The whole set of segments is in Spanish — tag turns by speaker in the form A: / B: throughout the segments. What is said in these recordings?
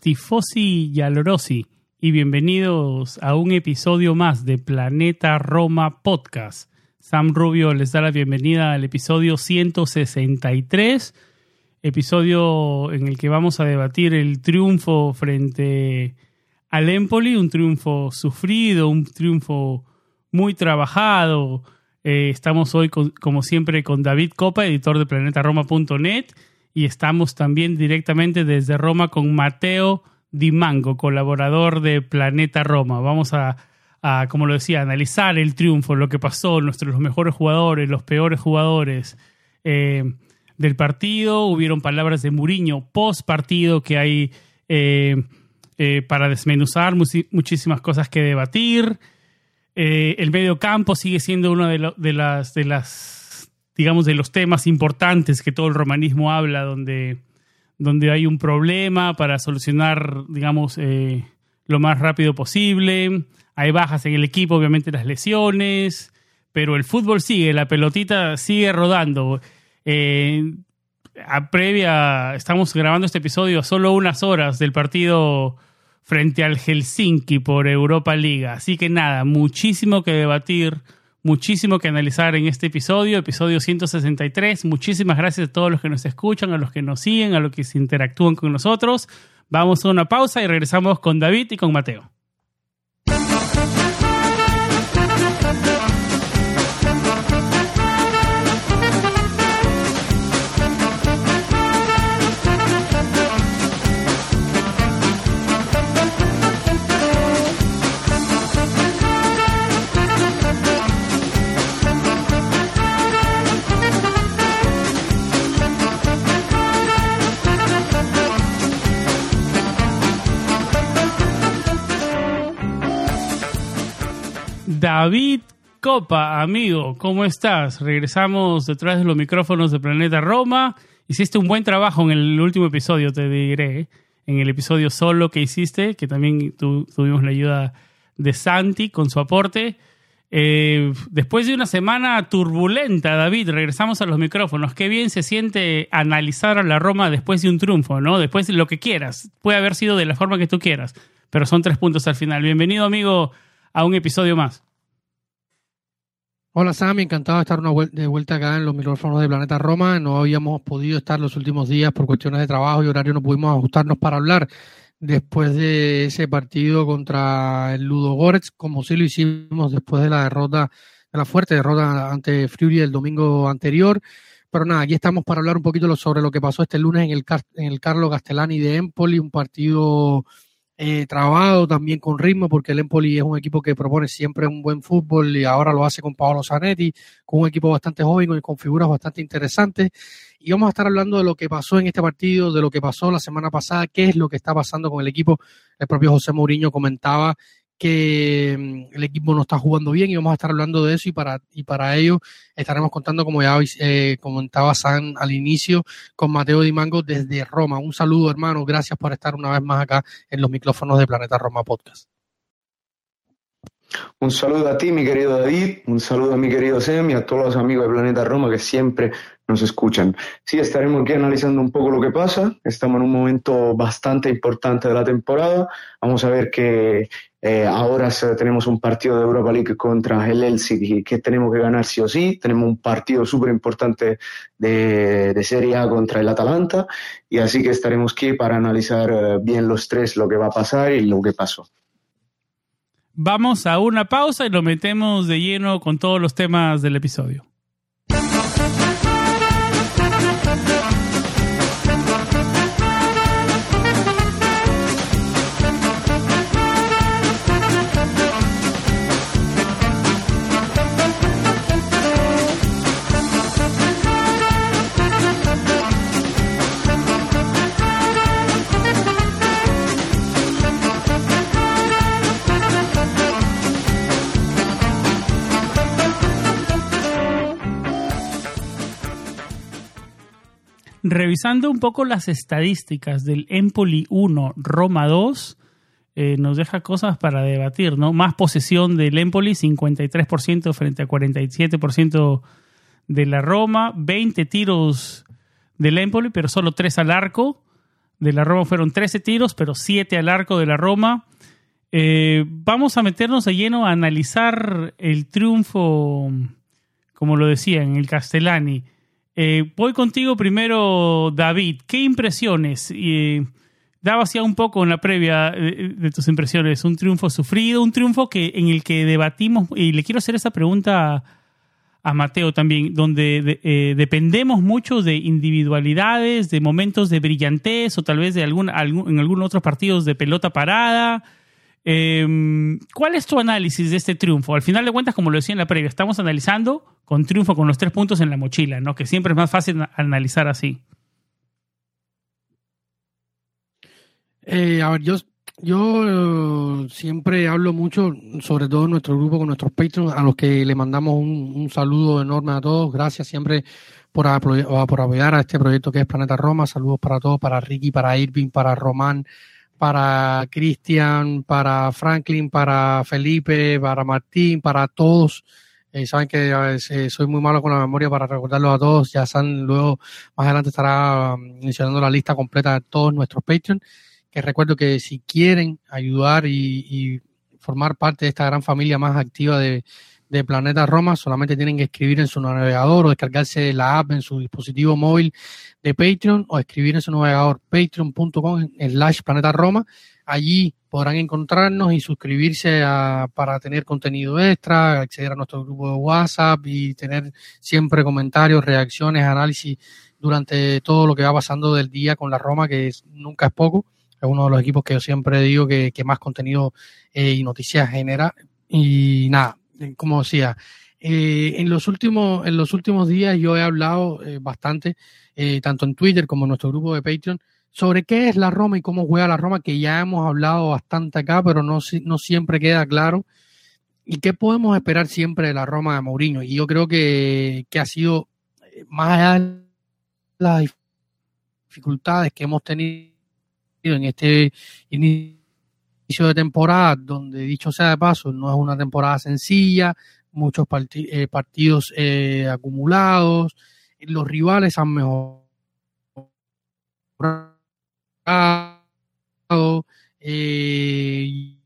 A: Tifosi y alorosi, y bienvenidos a un episodio más de Planeta Roma Podcast. Sam Rubio les da la bienvenida al episodio 163, episodio en el que vamos a debatir el triunfo frente al Empoli, un triunfo sufrido, un triunfo muy trabajado. Eh, estamos hoy, como siempre, con David Copa, editor de planetaroma.net y estamos también directamente desde Roma con Mateo Di Mango, colaborador de Planeta Roma. Vamos a, como lo decía, analizar el triunfo, lo que pasó, nuestros los mejores jugadores, los peores jugadores eh, del partido. Hubieron palabras de Muriño post partido que hay eh, eh, para desmenuzar muchísimas cosas que debatir. el medio campo sigue siendo una de, de las, de las digamos, de los temas importantes que todo el romanismo habla, donde, donde hay un problema para solucionar, digamos, eh, lo más rápido posible. Hay bajas en el equipo, obviamente las lesiones, pero el fútbol sigue, la pelotita sigue rodando. Eh, a previa, estamos grabando este episodio a solo unas horas del partido frente al Helsinki por Europa Liga. Así que nada, muchísimo que debatir muchísimo que analizar en este episodio, episodio 163. Muchísimas gracias a todos los que nos escuchan, a los que nos siguen, a los que se interactúan con nosotros. Vamos a una pausa y regresamos con David y con Mateo. David Copa, amigo, ¿cómo estás? Regresamos detrás de los micrófonos de Planeta Roma. Hiciste un buen trabajo en el último episodio, te diré. En el episodio solo que hiciste, que también tuvimos la ayuda de Santi con su aporte. Eh, después de una semana turbulenta, David, regresamos a los micrófonos. Qué bien se siente analizar a la Roma después de un triunfo, ¿no? Después de lo que quieras. Puede haber sido de la forma que tú quieras, pero son tres puntos al final. Bienvenido, amigo, a un episodio más.
B: Hola Sam, encantado de estar de vuelta acá en los micrófonos de Planeta Roma. No habíamos podido estar los últimos días por cuestiones de trabajo y horario, no pudimos ajustarnos para hablar después de ese partido contra el Ludo Goretz, como sí lo hicimos después de la derrota, de la fuerte derrota ante Fury el domingo anterior. Pero nada, aquí estamos para hablar un poquito sobre lo que pasó este lunes en el, en el Carlo Castellani de Empoli, un partido eh, también con ritmo, porque el Empoli es un equipo que propone siempre un buen fútbol y ahora lo hace con Paolo Zanetti, con un equipo bastante joven y con figuras bastante interesantes. Y vamos a estar hablando de lo que pasó en este partido, de lo que pasó la semana pasada, qué es lo que está pasando con el equipo. El propio José Mourinho comentaba que mm, el equipo no está jugando bien y vamos a estar hablando de eso y para, y para ello estaremos contando, como ya eh, comentaba San al inicio, con Mateo Di Mango desde Roma. Un saludo hermano, gracias por estar una vez más acá en los micrófonos de Planeta Roma Podcast.
C: Un saludo a ti, mi querido David, un saludo a mi querido Sem y a todos los amigos de Planeta Roma que siempre nos escuchan. Sí, estaremos aquí analizando un poco lo que pasa. Estamos en un momento bastante importante de la temporada. Vamos a ver que eh, ahora tenemos un partido de Europa League contra el Helsinki que tenemos que ganar sí o sí. Tenemos un partido súper importante de, de, Serie A contra el Atalanta. Y así que estaremos aquí para analizar eh, bien los tres lo que va a pasar y lo que pasó.
A: Vamos a una pausa y lo metemos de lleno con todos los temas del episodio. Revisando un poco las estadísticas del Empoli 1, Roma 2, eh, nos deja cosas para debatir, ¿no? Más posesión del Empoli, 53% frente a 47% de la Roma, 20 tiros del Empoli, pero solo 3 al arco. De la Roma fueron 13 tiros, pero 7 al arco de la Roma. Eh, vamos a meternos de lleno a analizar el triunfo, como lo decía, en el Castellani. Eh, voy contigo primero, David. ¿Qué impresiones? Eh, daba ya un poco en la previa de, tus impresiones. Un triunfo sufrido, un triunfo que, en el que debatimos, y le quiero hacer esa pregunta a, Mateo también, donde eh, dependemos mucho de individualidades, de momentos de brillantez o tal vez de algún, en algunos otros partidos de pelota parada. Em, ¿Cuál es tu análisis de este triunfo? Al final de cuentas, como lo decía en la previa, estamos analizando con triunfo con los tres puntos en la mochila, ¿no? Que siempre es más fácil analizar así.
B: Eh, a ver, yo, yo eh, siempre hablo mucho, sobre todo en nuestro grupo con nuestros patrons, a los que le mandamos un, saludo enorme a todos. Gracias siempre por apoyar a este proyecto que es Planeta Roma. Saludos para todos, para Ricky, para Irving, para Román, para Cristian, para Franklin, para Felipe, para Martín, para todos. Eh, saben que eh, soy muy malo con la memoria para recordarlos a todos. Ya están, luego más adelante estará um, mencionando la lista completa de todos nuestros Patreon. Que recuerdo que si quieren ayudar y, formar parte de esta gran familia más activa de, de Planeta Roma, solamente tienen que escribir en su navegador o descargarse la app en su dispositivo móvil de Patreon o escribir en su navegador patreon.com slash Planeta Roma. Allí podrán encontrarnos y suscribirse para tener contenido extra, acceder a nuestro grupo de WhatsApp y tener siempre comentarios, reacciones, análisis durante todo lo que va pasando del día con la Roma, que nunca es poco. Es uno de los equipos que yo siempre digo que, más contenido eh, y noticias genera. Y nada, como decía, eh, en, los últimos, en los últimos días yo he hablado eh, bastante, eh, tanto en Twitter como en nuestro grupo de Patreon, sobre qué es la Roma y cómo juega la Roma, que ya hemos hablado bastante acá, pero no, no siempre queda claro. ¿Y qué podemos esperar siempre de la Roma de Mourinho? Y yo creo que, que ha sido, más allá de las dificultades que hemos tenido en este inicio de temporada, donde dicho sea de paso, no es una temporada sencilla, muchos eh, partidos eh, acumulados, los rivales han mejorado. Eh,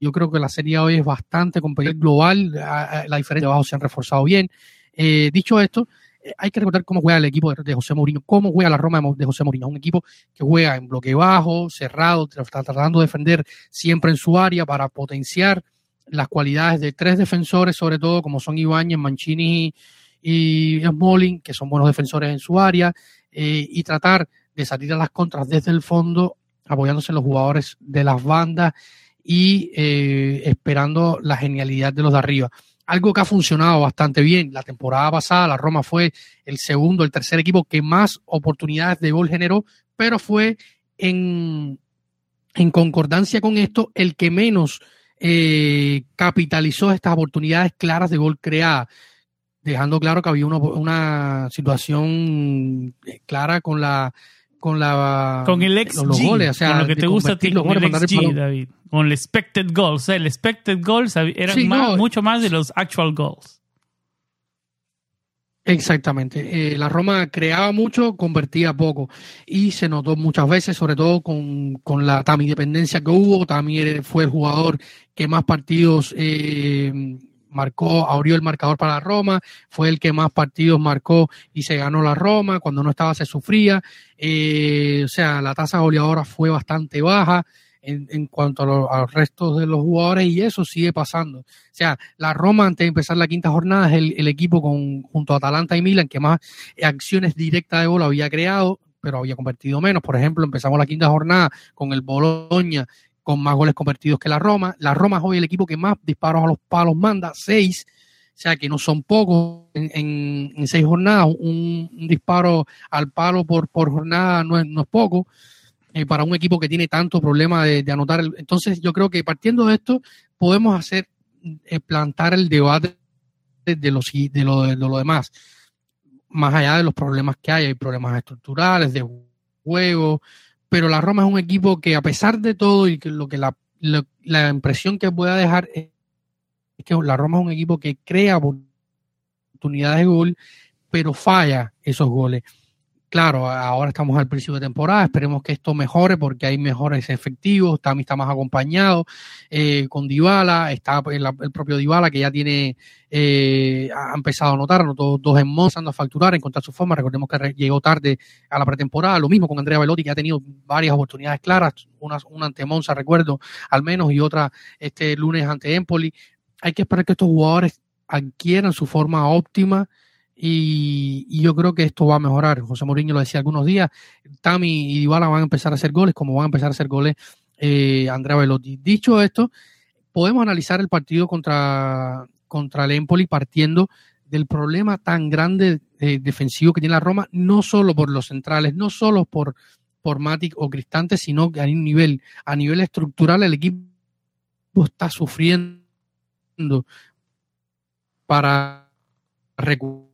B: yo creo que la serie hoy es bastante competitiva global, la diferencia de abajo se han reforzado bien. dicho esto, hay que recordar cómo juega el equipo de, José Mourinho, cómo juega la Roma de José Mourinho. Un equipo que juega en bloque bajo, cerrado, tratando de defender siempre en su área para potenciar las cualidades de tres defensores, sobre todo como son Ibáñez, Mancini y Smalling, que son buenos defensores en su área, eh, y tratar de salir a las contras desde el fondo, apoyándose en los jugadores de las bandas y eh, esperando la genialidad de los de arriba algo que ha funcionado bastante bien. La temporada pasada la Roma fue el segundo, el tercer equipo que más oportunidades de gol generó, pero fue en, en concordancia con esto el que menos eh, capitalizó estas oportunidades claras de gol creadas, dejando claro que había una, una situación clara con la con la
A: con el XG, los goles, o sea, con lo que te gusta con el XG, David, con el expected goals, el expected goals eran mucho más de los actual goals.
B: Exactamente. Eh, la Roma creaba mucho, convertía poco. Y se notó muchas veces, sobre todo con, con la Tami dependencia que hubo. Tami fue el jugador que más partidos eh, marcó, abrió el marcador para la Roma, fue el que más partidos marcó y se ganó la Roma. Cuando no estaba se sufría. Eh, o sea, la tasa goleadora fue bastante baja en, cuanto a, los restos de los jugadores y eso sigue pasando. O sea, la Roma antes de empezar la quinta jornada es el, equipo con, junto a Atalanta y Milan que más acciones directas de gol había creado, pero había convertido menos. Por ejemplo, empezamos la quinta jornada con el Bologna con más goles convertidos que la Roma. La Roma es hoy el equipo que más disparos a los palos manda, seis. O sea, que no son pocos en, seis jornadas. Un, disparo al palo por, por jornada no es, no es poco. Eh, para un equipo que tiene tanto problema de, anotar. entonces, yo creo que partiendo de esto, podemos hacer, eh, plantar el debate de, los, de, lo, de lo demás, más allá de los problemas que hay, hay problemas estructurales, de juego, pero la Roma es un equipo que a pesar de todo y que lo que la, la impresión que pueda dejar es que la Roma es un equipo que crea oportunidades de gol, pero falla esos goles. Claro, ahora estamos al principio de temporada, esperemos que esto mejore porque hay mejores efectivos, Tami está más acompañado eh, con Dybala, está el, el, propio Dybala que ya tiene, eh, ha empezado a notar, anotó dos en Monza, a facturar, encontrar su forma, recordemos que llegó tarde a la pretemporada, lo mismo con Andrea Velotti que ha tenido varias oportunidades claras, una, una ante Monza recuerdo al menos y otra este lunes ante Empoli, hay que esperar que estos jugadores adquieran su forma óptima, y, yo creo que esto va a mejorar. José Mourinho lo decía algunos días. Tami y Dybala van a empezar a hacer goles, como van a empezar a hacer goles eh, Andrea Velotti. Dicho esto, podemos analizar el partido contra, contra el Empoli partiendo del problema tan grande eh, defensivo que tiene la Roma, no solo por los centrales, no solo por, por Matic o Cristante, sino que a nivel, a nivel estructural el equipo está sufriendo para recuperar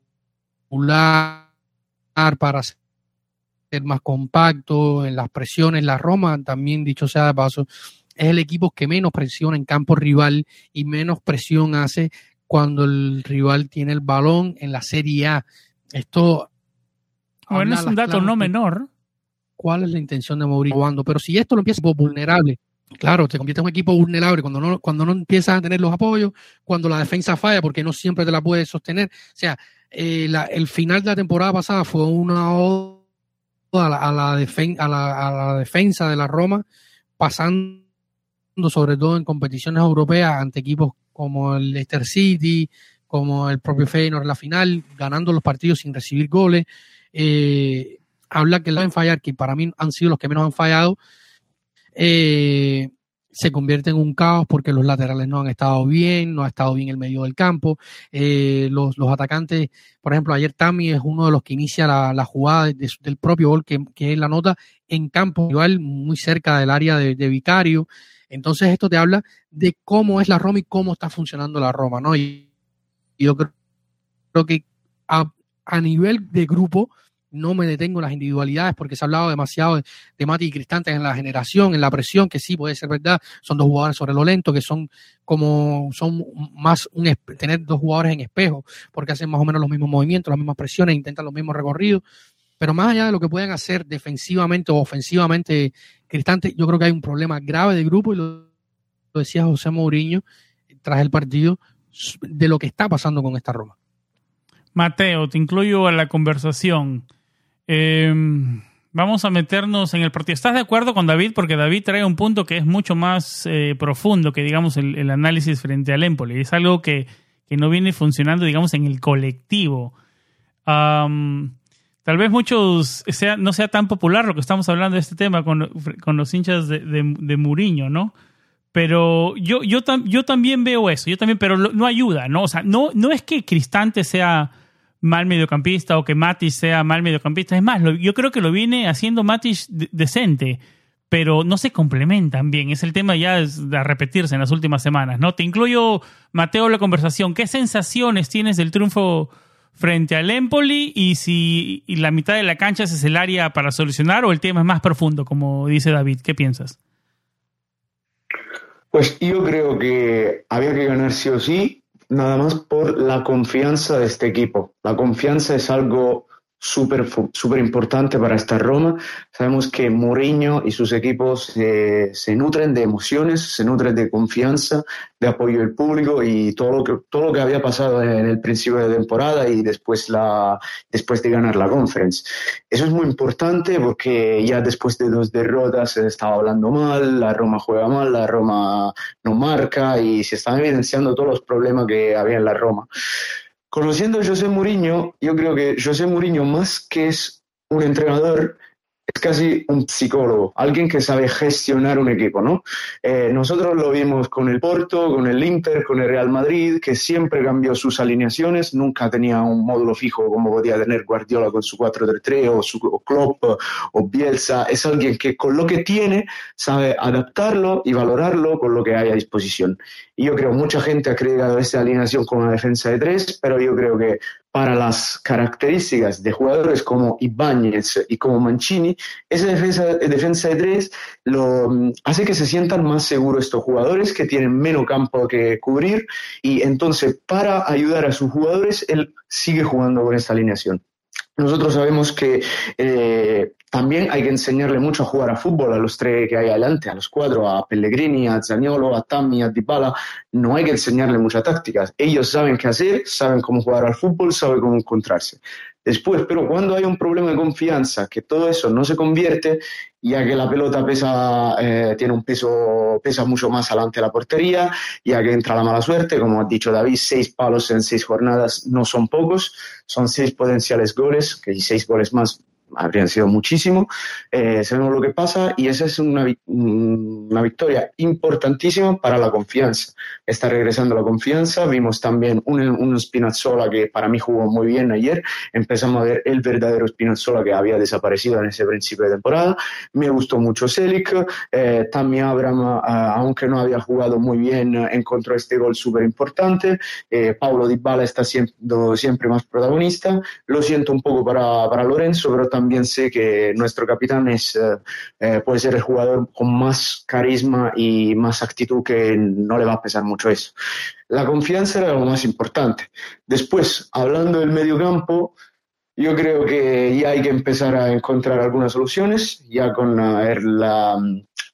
B: para ser más compacto en las presiones. La Roma, también dicho sea de paso, es el equipo que menos presiona en campo rival y menos presión hace cuando el rival tiene el balón en la Serie A. Esto.
A: Bueno, es un dato no menor.
B: ¿Cuál es la intención de Mourinho? Pero si esto lo empieza como vulnerable, claro, te convierte en un equipo vulnerable cuando no, cuando no empiezas a tener los apoyos, cuando la defensa falla porque no siempre te la puedes sostener. O sea, eh, el final de la temporada pasada fue una oda a la, a, la a, la, defensa de la Roma, pasando sobre todo en competiciones europeas ante equipos como el Leicester City, como el propio Feyenoord en la final, ganando los partidos sin recibir goles. Eh, habla que la deben fallar, que para mí han sido los que menos han fallado. Eh, se convierte en un caos porque los laterales no han estado bien, no ha estado bien el medio del campo. Eh, los, los, atacantes, por ejemplo, ayer Tami es uno de los que inicia la, la jugada del propio gol, que, que, es la nota en campo, igual muy cerca del área de, Vicario. Entonces esto te habla de cómo es la Roma y cómo está funcionando la Roma, ¿no? Y, yo creo, creo que a, a nivel de grupo, no me detengo en las individualidades porque se ha hablado demasiado de, Mati y Cristante en la generación, en la presión, que sí puede ser verdad, son dos jugadores sobre lo lento, que son como, son más un, tener dos jugadores en espejo, porque hacen más o menos los mismos movimientos, las mismas presiones, intentan los mismos recorridos, pero más allá de lo que pueden hacer defensivamente o ofensivamente Cristante, yo creo que hay un problema grave de grupo y lo, lo decía José Mourinho tras el partido de lo que está pasando con esta Roma.
A: Mateo, te incluyo a la conversación. Em, vamos a meternos en el partido. ¿Estás de acuerdo con David? Porque David trae un punto que es mucho más eh, profundo que, digamos, el, análisis frente al Empoli. Es algo que, no viene funcionando, digamos, en el colectivo. tal vez muchos sea, no sea tan popular lo que estamos hablando de este tema con, los hinchas de, de, Muriño, ¿no? Pero yo, yo, yo también veo eso, yo también, pero no ayuda, ¿no? O sea, no, no es que Cristante sea mal mediocampista o que Matis sea mal mediocampista. Es más, yo creo que lo viene haciendo Matis decente, pero no se complementan bien. Es el tema ya de repetirse en las últimas semanas, ¿no? Te incluyo, Mateo, la conversación. ¿Qué sensaciones tienes del triunfo frente al Empoli y si la mitad de la cancha es el área para solucionar o el tema es más profundo, como dice David? ¿Qué piensas?
C: Pues yo creo que había que ganar sí o sí nada más por la confianza de este equipo. La confianza es algo súper super importante para esta Roma. Sabemos que Mourinho y sus equipos se nutren de emociones, se nutren de confianza, de apoyo del público y todo lo que, todo lo que había pasado en el principio de temporada y después, la, después de ganar la conference. Eso es muy importante porque ya después de dos derrotas se estaba hablando mal, la Roma juega mal, la Roma no marca y se están evidenciando todos los problemas que había en la Roma. Conociendo a José Mourinho, yo creo que José Mourinho, más que es un entrenador, es casi un psicólogo, alguien que sabe gestionar un equipo, ¿no? Eh, nosotros lo vimos con el Porto, con el Inter, con el Real Madrid, que siempre cambió sus alineaciones, nunca tenía un módulo fijo como podía tener Guardiola con su 4-3-3 o su Klopp o Bielsa. Es alguien que con lo que tiene sabe adaptarlo y valorarlo con lo que hay a disposición. Y yo creo mucha gente ha creado esta alineación con una defensa de tres, pero yo creo que para las características de jugadores como Ibáñez y como Mancini, esa defensa, defensa de tres lo, mm, hace que se sientan más seguros estos jugadores que tienen menos campo que cubrir y entonces para ayudar a sus jugadores él sigue jugando con esta alineación. Nosotros sabemos que eh, también hay que enseñarle mucho a jugar a fútbol a los tres que hay adelante, a los cuatro, a Pellegrini, a Zaniolo, a Tammy, a Dybala. No hay que enseñarle muchas tácticas. Ellos saben qué hacer, saben cómo jugar al fútbol, saben cómo encontrarse. Después, pero cuando hay un problema de confianza, que todo eso no se convierte, ya que la pelota pesa, eh, tiene un peso, pesa mucho más adelante de la portería, ya que entra la mala suerte, como ha dicho David, seis palos en seis jornadas no son pocos, son seis potenciales goles, que seis goles más habrían sido muchísimo. Eh, sabemos lo que pasa y esa es una, una, victoria importantísima para la confianza. Está regresando la confianza. Vimos también un, un Spinazzola que para mí jugó muy bien ayer. Empezamos a ver el verdadero Spinazzola que había desaparecido en ese principio de temporada. Me gustó mucho Selic. Eh, también Abraham, eh, aunque no había jugado muy bien, encontró este gol súper importante. Eh, Paulo Dybala está siendo siempre más protagonista. Lo siento un poco para, para Lorenzo, pero también también sé que nuestro capitán es, eh, eh, puede ser el jugador con más carisma y más actitud que no le va a pesar mucho eso. La confianza era lo más importante. Después, hablando del medio campo, yo creo que ya hay que empezar a encontrar algunas soluciones, ya con la,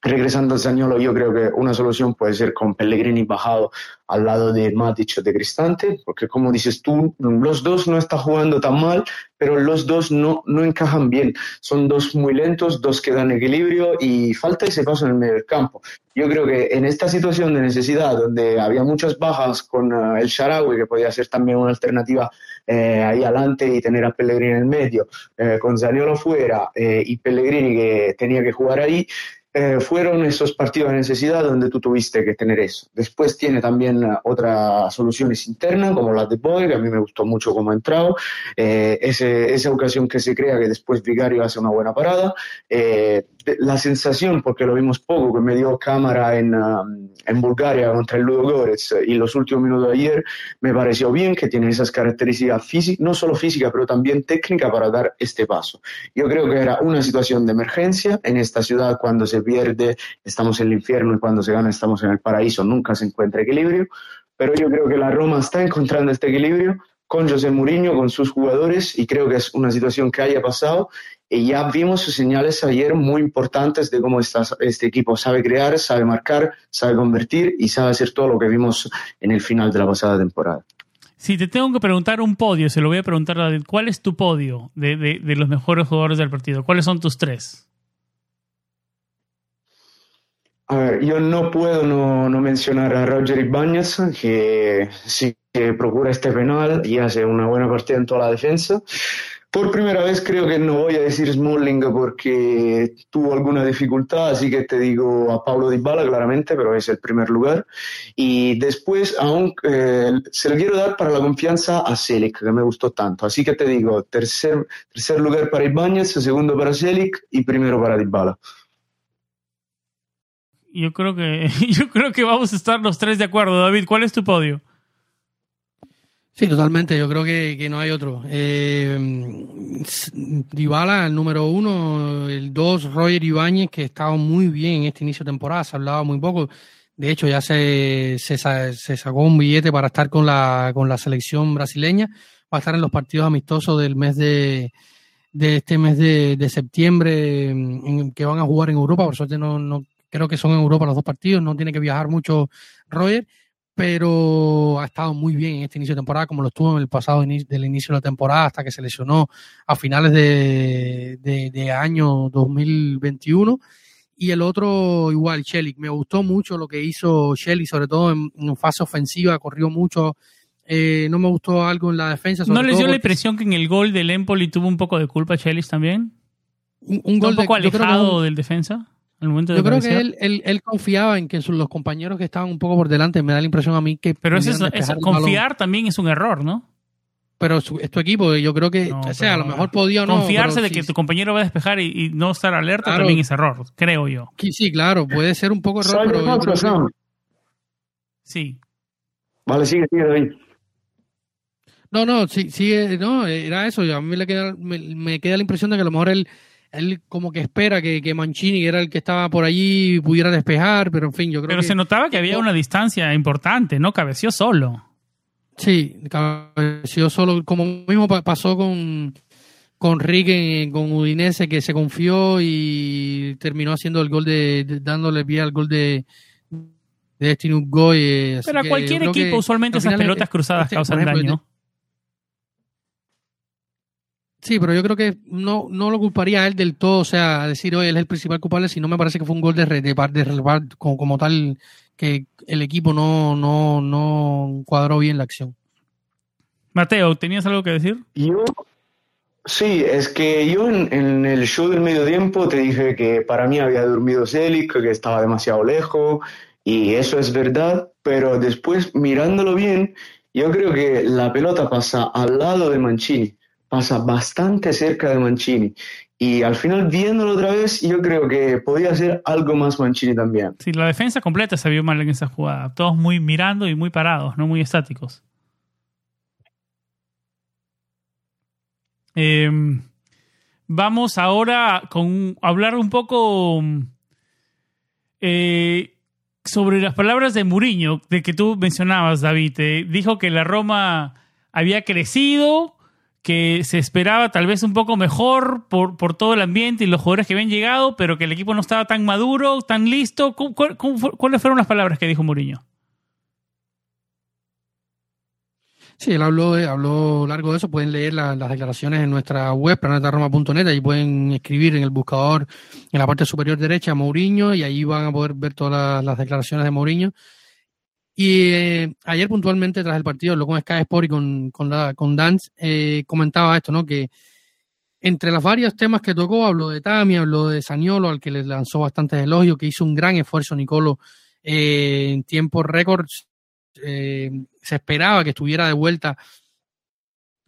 C: regresando a Zagnolo, yo creo que una solución puede ser con Pellegrini bajado al lado de Matic o de Cristante, porque como dices tú, los dos no están jugando tan mal, pero los dos no, no encajan bien. Son dos muy lentos, dos que dan equilibrio y falta ese paso en el medio del campo. Yo creo que en esta situación de necesidad, donde había muchas bajas con eh, el Sharawi, que podía ser también una alternativa eh, ahí adelante y tener a Pellegrini en el medio, eh, con Zaniolo fuera y Pellegrini que tenía que jugar ahí, eh, fueron esos partidos de necesidad donde tú tuviste que tener eso. Después tiene también eh, otras soluciones internas, como la de Boy, que a mí me gustó mucho cómo ha entrado. Eh, esa ocasión que se crea que después Vigario hace una buena parada. La sensación, porque lo vimos poco, que me dio cámara en, um, en Bulgaria contra el Ludo Goretz y los últimos minutos de ayer, me pareció bien que tiene esas características físicas, no solo físicas, pero también técnicas para dar este paso. Yo creo que era una situación de emergencia en esta ciudad cuando se pierde, estamos en el infierno y cuando se gana estamos en el paraíso, nunca se encuentra equilibrio, pero yo creo que la Roma está encontrando este equilibrio con José Mourinho, con sus jugadores, y creo que es una situación que haya pasado. Y ya vimos señales ayer muy importantes de cómo este equipo sabe crear, sabe marcar, sabe convertir y sabe hacer todo lo que vimos en el final de la pasada temporada.
A: Si te tengo que preguntar un podio, se lo voy a preguntar a David, ¿cuál es tu podio de, de los mejores jugadores del partido? ¿Cuáles son tus tres?
C: A ver, yo no puedo no, no mencionar a Roger Ibáñez, que sí que procura este penal y hace una buena partida en toda la defensa. Por primera vez creo que no voy a decir Smalling porque tuvo alguna dificultad, así que te digo a Pablo Dybala claramente, pero es el primer lugar. Y después aún eh, se lo quiero dar para la confianza a Selic, que me gustó tanto. Así que te digo, tercer, tercer lugar para Ibáñez, segundo para Selic y primero para Dybala
A: yo creo que yo creo que vamos a estar los tres de acuerdo. David, ¿cuál es tu podio?
B: Sí, totalmente. Yo creo que, no hay otro. Eh, Dybala, el número uno, el dos, Roger Ibáñez, que ha muy bien en este inicio de temporada. Se ha hablado muy poco De hecho, ya se, se, se, sacó un billete para estar con la, con la selección brasileña. Va a estar en los partidos amistosos del mes de, de este mes de, de septiembre en, que van a jugar en Europa. Por suerte no, no creo que son en Europa los dos partidos. No tiene que viajar mucho Roger, pero ha estado muy bien en este inicio de temporada, como lo estuvo en el pasado del inicio de la temporada hasta que se lesionó a finales de, de, de año 2021 y el otro igual, Shelly. Me gustó mucho lo que hizo Shelly, sobre todo en, fase ofensiva, corrió mucho. Eh, no me gustó algo en la defensa.
A: ¿No les dio la impresión que en el gol del Empoli tuvo un poco de culpa Shelly también?
B: Un, gol
A: un poco alejado del defensa? Al momento de
B: yo creo que él, él, él, confiaba en que los compañeros que estaban un poco por delante, me da la impresión a mí que...
A: Pero eso, es, confiar también es un error, ¿no?
B: pero es tu equipo, yo creo que, o sea, a lo mejor podía o no.
A: Confiarse de que tu compañero va a despejar y, no estar alerta también es error, creo yo.
B: Sí, claro, puede ser un poco error, pero
A: Sí.
C: Vale, sigue, sigue,
B: No, no, sí, sigue, no, era eso. A mí me queda, me, queda la impresión de que a lo mejor él, él como que espera que, que Mancini, que era el que estaba por allí, pudiera despejar, pero en fin, yo creo
A: pero
B: que.
A: se notaba que había una distancia importante, ¿no? Cabeció solo.
B: Sí, cabeció solo, como mismo pasó con, con Rick con Udinese, que se confió y terminó haciendo el gol de, dándole vía al gol de, de Destiny Goy.
A: Eh, Pero a cualquier equipo usualmente esas pelotas cruzadas este, causan daño.
B: Sí, pero yo creo que no, no lo culparía a él del todo, o sea, decir, oye, él es el principal culpable, si no me parece que fue un gol de, de, de, como, como tal que el equipo no, no, no cuadró bien la acción.
A: Mateo, ¿tenías algo que decir?
C: Yo, sí, es que yo en, el show del medio tiempo te dije que para mí había dormido Celic, que estaba demasiado lejos, y eso es verdad, pero después mirándolo bien, yo creo que la pelota pasa al lado de Mancini, pasa bastante cerca de Mancini. Y al final, viéndolo otra vez, yo creo que podía ser algo más Mancini también.
A: Sí, la defensa completa se vio mal en esa jugada. Todos muy mirando y muy parados, no muy estáticos. Em, vamos ahora con hablar un poco eh, sobre las palabras de Muriño, de que tú mencionabas, David. Eh, dijo que la Roma había crecido, que se esperaba tal vez un poco mejor por, por, todo el ambiente y los jugadores que habían llegado, pero que el equipo no estaba tan maduro, tan listo. cuáles fueron las palabras que dijo Mourinho?
B: Sí, él habló, habló largo de eso. Pueden leer las declaraciones en nuestra web, planetaroma.net. y pueden escribir en el buscador en la parte superior derecha Mourinho y ahí van a poder ver todas las, declaraciones de Mourinho. Y eh, ayer puntualmente tras el partido, lo con Sky Sport y con, con, con Dance, eh, comentaba esto, ¿no? Que entre los varios temas que tocó, habló de Tami, habló de Saniolo, al que le lanzó bastantes elogios, que hizo un gran esfuerzo Nicolo eh, en tiempos récords. se esperaba que estuviera de vuelta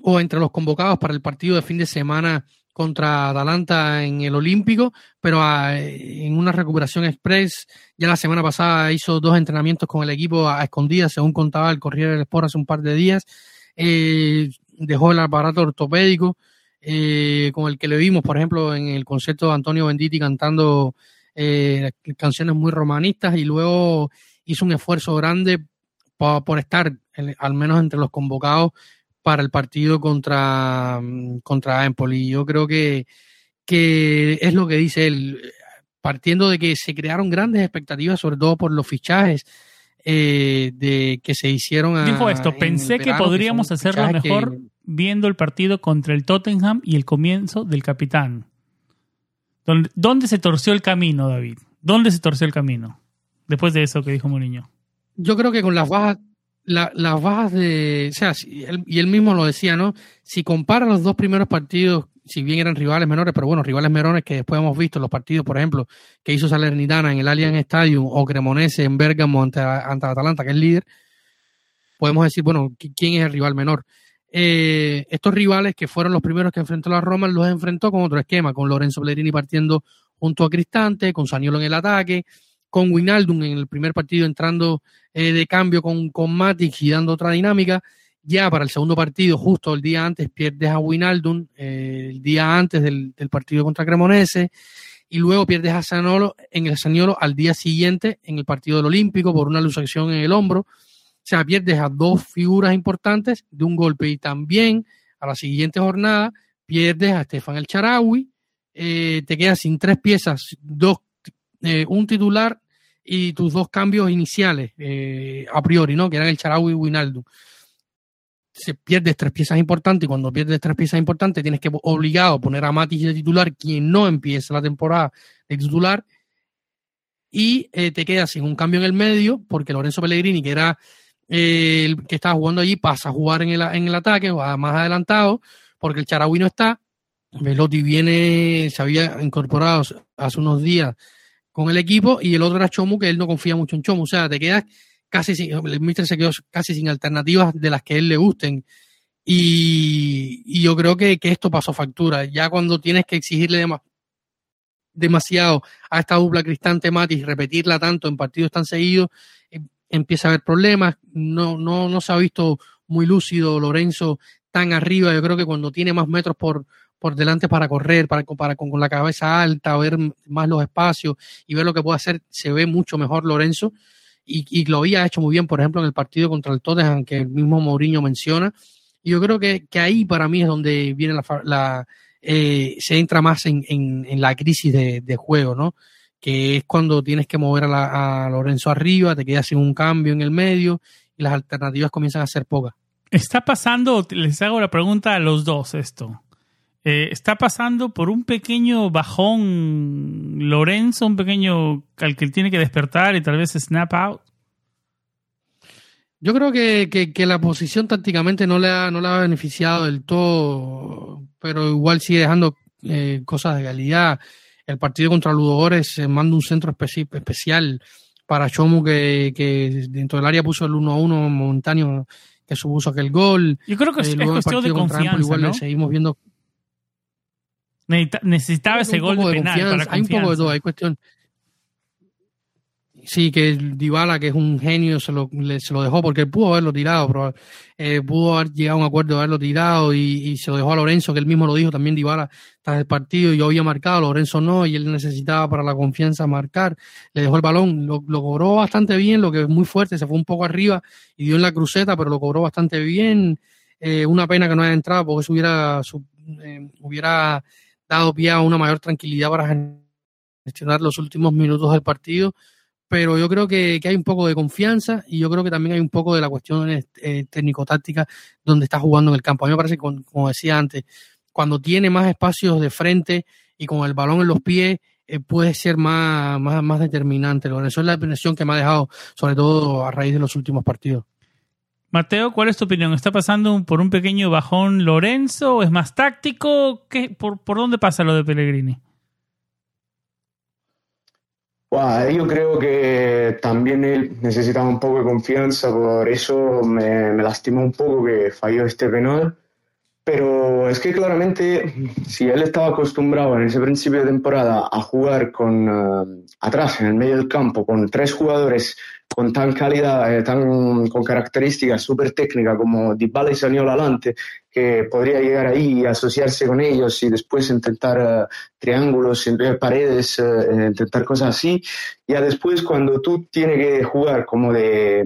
B: o entre los convocados para el partido de fin de semana contra Atalanta en el Olímpico, pero ah, en una recuperación express. Ya la semana pasada hizo dos entrenamientos con el equipo a, escondidas, según contaba el Corriere del Sport hace un par de días. Eh, dejó el aparato ortopédico eh, con el que le vimos, por ejemplo, en el concierto de Antonio Venditti cantando eh, canciones muy romanistas y luego hizo un esfuerzo grande por estar, al menos entre los convocados, para el partido contra, contra Empoli. Yo creo que, que es lo que dice él, partiendo de que se crearon grandes expectativas, sobre todo por los fichajes eh, de que se hicieron.
A: Dijo esto, pensé que podríamos hacerlo mejor viendo el partido contra el Tottenham y el comienzo del capitán. ¿Dónde, ¿Dónde se torció el camino, David? ¿Dónde se torció el camino? Después de eso que dijo Mourinho.
B: Yo creo que con las bajas las bajas de. O sea, y él mismo lo decía, ¿no? Si compara los dos primeros partidos, si bien eran rivales menores, pero bueno, rivales menores que después hemos visto los partidos, por ejemplo, que hizo Salernitana en el Allianz Stadium o Cremonese en Bergamo ante, ante Atalanta, que es líder, podemos decir, bueno, ¿quién es el rival menor? Eh, estos rivales que fueron los primeros que enfrentó la Roma, los enfrentó con otro esquema, con Lorenzo Pellegrini partiendo junto a Cristante, con Saniolo en el ataque, con Winaldum en el primer partido entrando eh, de cambio con, con Matic y dando otra dinámica. Ya para el segundo partido, justo el día antes, pierdes a Winaldum, eh, el día antes del, partido contra Cremonese. y luego pierdes a Saniolo en el Saniolo al día siguiente en el partido del Olímpico por una luxación en el hombro. O sea, pierdes a dos figuras importantes de un golpe y también a la siguiente jornada pierdes a Estefan El Charawi, eh, te quedas sin tres piezas, dos, eh, un titular y tus dos cambios iniciales eh, a priori, ¿no? Que eran el Charawi y Winaldo. Se pierdes tres piezas importantes y cuando pierdes tres piezas importantes tienes que obligado a poner a Matis de titular, quien no empieza la temporada de titular, y te quedas sin un cambio en el medio, porque Lorenzo Pellegrini, que era el que estaba jugando allí, pasa a jugar en el, en el ataque, va más adelantado, porque el Charaui no está. Velotti viene, se había incorporado hace unos días con el equipo y el otro era Chomu, que él no confía mucho en Chomu. O sea, te quedas casi sin, el Mister se quedó casi sin alternativas de las que a él le gusten. Y, yo creo que, esto pasó factura. Ya cuando tienes que exigirle demasiado a esta dupla Cristante Matis, repetirla tanto en partidos tan seguidos, em, empieza a haber problemas. No, no, no se ha visto muy lúcido Lorenzo tan arriba. Yo creo que cuando tiene más metros por, por delante para correr, para, para con, la cabeza alta, ver más los espacios y ver lo que puede hacer, se ve mucho mejor Lorenzo. Y, y lo había hecho muy bien, por ejemplo, en el partido contra el Tottenham, que el mismo Mourinho menciona. Y yo creo que, que ahí para mí es donde viene la, la eh, se entra más en, en, la crisis de, de, juego, ¿no? Que es cuando tienes que mover a Lorenzo arriba, te quedas sin un cambio en el medio y las alternativas comienzan a ser pocas.
A: Está pasando, les hago la pregunta a los dos esto. Eh, está pasando por un pequeño bajón Lorenzo, un pequeño al que tiene que despertar y tal vez snap out.
B: Yo creo que, que, la posición tácticamente no le, ha, no le ha beneficiado del todo, pero igual sigue dejando eh, cosas de calidad. El partido contra Ludogores se manda un centro especial para Chomu que, que dentro del área puso el 1 a 1 momentáneo que supuso aquel gol.
A: Yo creo que es, eh, cuestión de confianza, igual ¿no?
B: seguimos viendo.
A: Necesitaba ese gol de penal
B: Hay un poco de todo, hay cuestión. Sí, que Dybala, que es un genio, se lo, se lo dejó porque pudo haberlo tirado, pero eh, pudo haber llegado a un acuerdo de haberlo tirado y, se lo dejó a Lorenzo, que él mismo lo dijo también Dybala tras el partido. Yo había marcado, Lorenzo no, y él necesitaba para la confianza marcar. Le dejó el balón, lo, cobró bastante bien, lo que es muy fuerte, se fue un poco arriba y dio en la cruceta, pero lo cobró bastante bien. Eh, una pena que no haya entrado porque eso hubiera, eh, hubiera dado pie a una mayor tranquilidad para gestionar los últimos minutos del partido pero yo creo que, hay un poco de confianza y yo creo que también hay un poco de la cuestión eh, técnico-táctica donde está jugando en el campo. A mí me parece que, como decía antes, cuando tiene más espacios de frente y con el balón en los pies, eh, puede ser más, más, más determinante. Eso es la impresión que me ha dejado, sobre todo a raíz de los últimos partidos.
A: Mateo, ¿cuál es tu opinión? ¿Está pasando por un pequeño bajón Lorenzo? ¿Es más táctico? ¿Qué, por, ¿Por dónde pasa lo de Pellegrini?
C: yo creo que también él necesitaba un poco de confianza, por eso me, me lastimó un poco que falló este penal. Pero es que claramente, si él estaba acostumbrado en ese principio de temporada a jugar con eh, atrás, en el medio del campo, con tres jugadores con tan calidad, eh, tan, con características súper técnicas como Dybala y Saniola adelante, que podría llegar ahí y asociarse con ellos y después intentar uh, triángulos, paredes, uh, intentar cosas así. Ya después, cuando tú tienes que jugar como de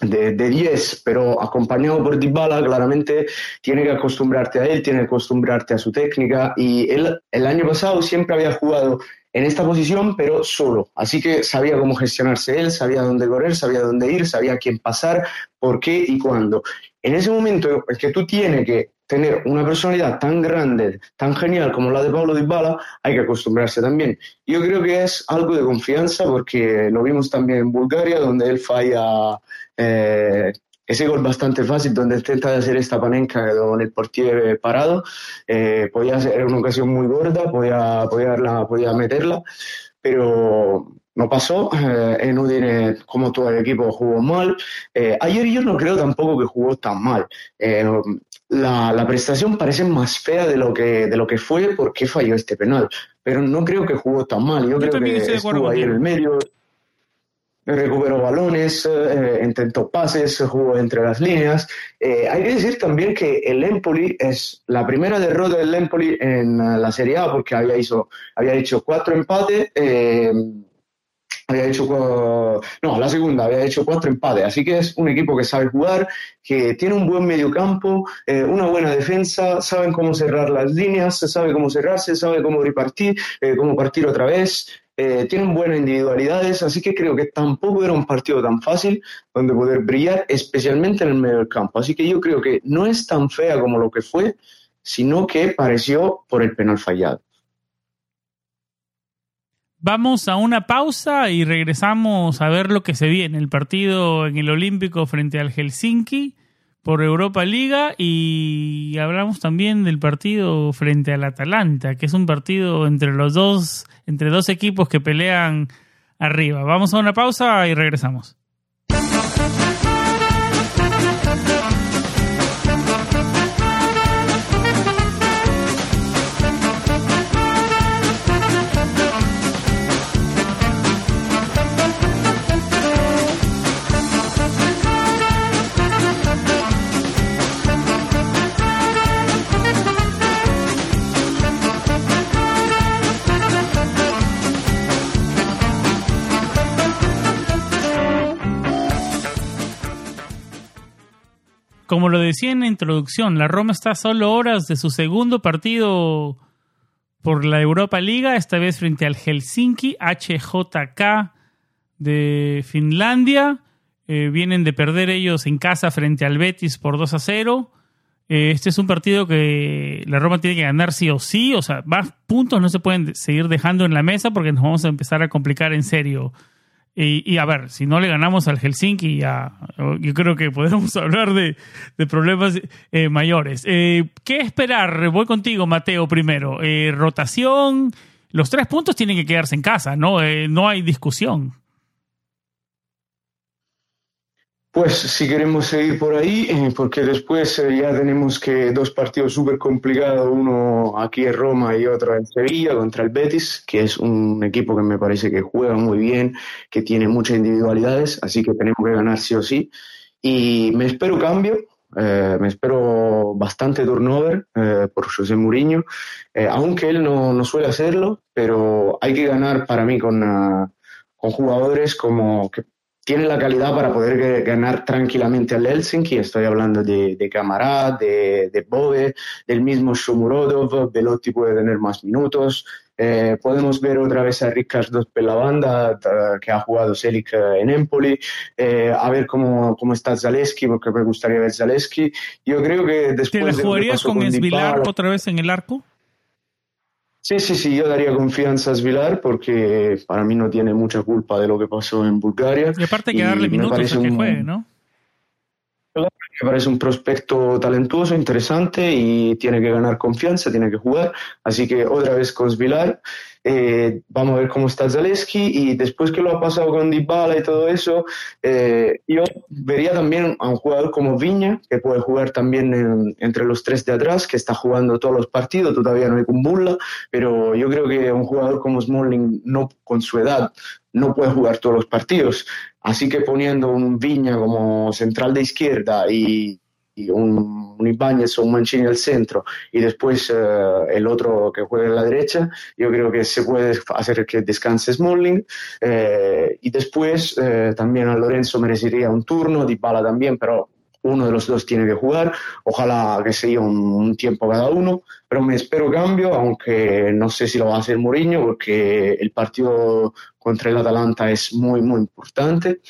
C: de, 10, pero acompañado por Dybala, claramente tiene que acostumbrarte a él, tiene que acostumbrarte a su técnica y él el año pasado siempre había jugado en esta posición, pero solo. Así que sabía cómo gestionarse él, sabía dónde correr, sabía dónde ir, sabía quién pasar, por qué y cuándo. En ese momento es que tú tienes que tener una personalidad tan grande, tan genial como la de Pablo Dybala, hay que acostumbrarse también. Yo creo que es algo de confianza porque lo vimos también en Bulgaria, donde él falla eh, ese gol bastante fácil donde intenta hacer esta panenca con el portiere parado. Eh, podía ser una ocasión muy gorda, podía, podía, podía meterla, pero no pasó. Eh, en Udine, como todo el equipo, jugó mal. Eh, ayer yo no creo tampoco que jugó tan mal. La, la, prestación parece más fea de lo que, de lo que fue porque falló este penal. Pero no creo que jugó tan mal. Yo, creo que estuvo ahí en el medio recuperó balones, eh, intentó pases, jugó entre las líneas. Eh, hay que decir también que el Empoli es la primera derrota del Empoli en la Serie A porque había, hizo, había hecho cuatro empates. Eh, había hecho no la segunda había hecho cuatro empates así que es un equipo que sabe jugar que tiene un buen mediocampo una buena defensa saben cómo cerrar las líneas sabe cómo cerrarse sabe cómo repartir cómo partir otra vez eh, tienen buenas individualidades, así que creo que tampoco era un partido tan fácil donde poder brillar, especialmente en el medio del campo. Así que yo creo que no es tan fea como lo que fue, sino que pareció por el penal fallado.
A: Vamos a una pausa y regresamos a ver lo que se viene, el partido en el Olímpico frente al Helsinki por Europa Liga y hablamos también del partido frente al Atalanta, que es un partido entre los dos, entre dos equipos que pelean arriba. Vamos a una pausa y regresamos. Como lo decía en la introducción, la Roma está a solo horas de su segundo partido por la Europa Liga, esta vez frente al Helsinki HJK de Finlandia. Eh, vienen de perder ellos en casa frente al Betis por 2 a 0. Eh, este es un partido que la Roma tiene que ganar sí o sí, o sea, más puntos no se pueden seguir dejando en la mesa porque nos vamos a empezar a complicar en serio y, a ver, si no le ganamos al Helsinki, ya, yo creo que podemos hablar de, problemas eh, mayores. Eh, ¿Qué esperar? Voy contigo, Mateo, primero. Eh, rotación, los tres puntos tienen que quedarse en casa, ¿no? no hay discusión.
C: Pues si queremos seguir por ahí, eh, porque después eh, ya tenemos que dos partidos súper complicados, uno aquí en Roma y otro en Sevilla contra el Betis, que es un equipo que me parece que juega muy bien, que tiene muchas individualidades, así que tenemos que ganar sí o sí. Y me espero cambio, eh, me espero bastante turnover por José Mourinho, aunque él no, no, suele hacerlo, pero hay que ganar para mí con, con jugadores como tiene la calidad para poder ganar tranquilamente al Helsinki. Estoy hablando de, de Camará, de, de Bove, del mismo Shomurodov. Velotti puede tener más minutos. Eh, podemos ver otra vez a Ricardo banda que ha jugado Selic eh, en Empoli, eh, a ver cómo, cómo está Zaleski, porque me gustaría ver Zaleski. Yo creo que después...
A: ¿Te la jugarías con, con otra vez en el arco?
C: Sí, sí, sí, yo daría confianza a Svilar porque para mí no tiene mucha culpa de lo que pasó en Bulgaria.
A: Y aparte que darle minutos a que juegue, ¿no?
C: Me parece un prospecto talentoso, interesante y tiene que ganar confianza, tiene que jugar. Así que otra vez con Svilar. Eh, vamos a ver cómo está Zaleski y después que lo ha pasado con Dybala y todo eso, eh, yo vería también a un jugador como Viña, que puede jugar también entre los tres de atrás, que está jugando todos los partidos, todavía no hay con pero yo creo que un jugador como Smalling, no, con su edad, no puede jugar todos los partidos. Así que poniendo un Viña como central de izquierda y un, un Ibáñez o un Mancini al centro y después eh, el otro que juegue a la derecha, yo creo que se puede hacer que descanse Smalling eh, y después eh, también a Lorenzo merecería un turno, Di Bala también, pero uno de los dos tiene que jugar, ojalá que sea un, un, tiempo cada uno, pero me espero cambio, aunque no sé si lo va a hacer Mourinho, porque el partido contra el Atalanta es muy, muy importante,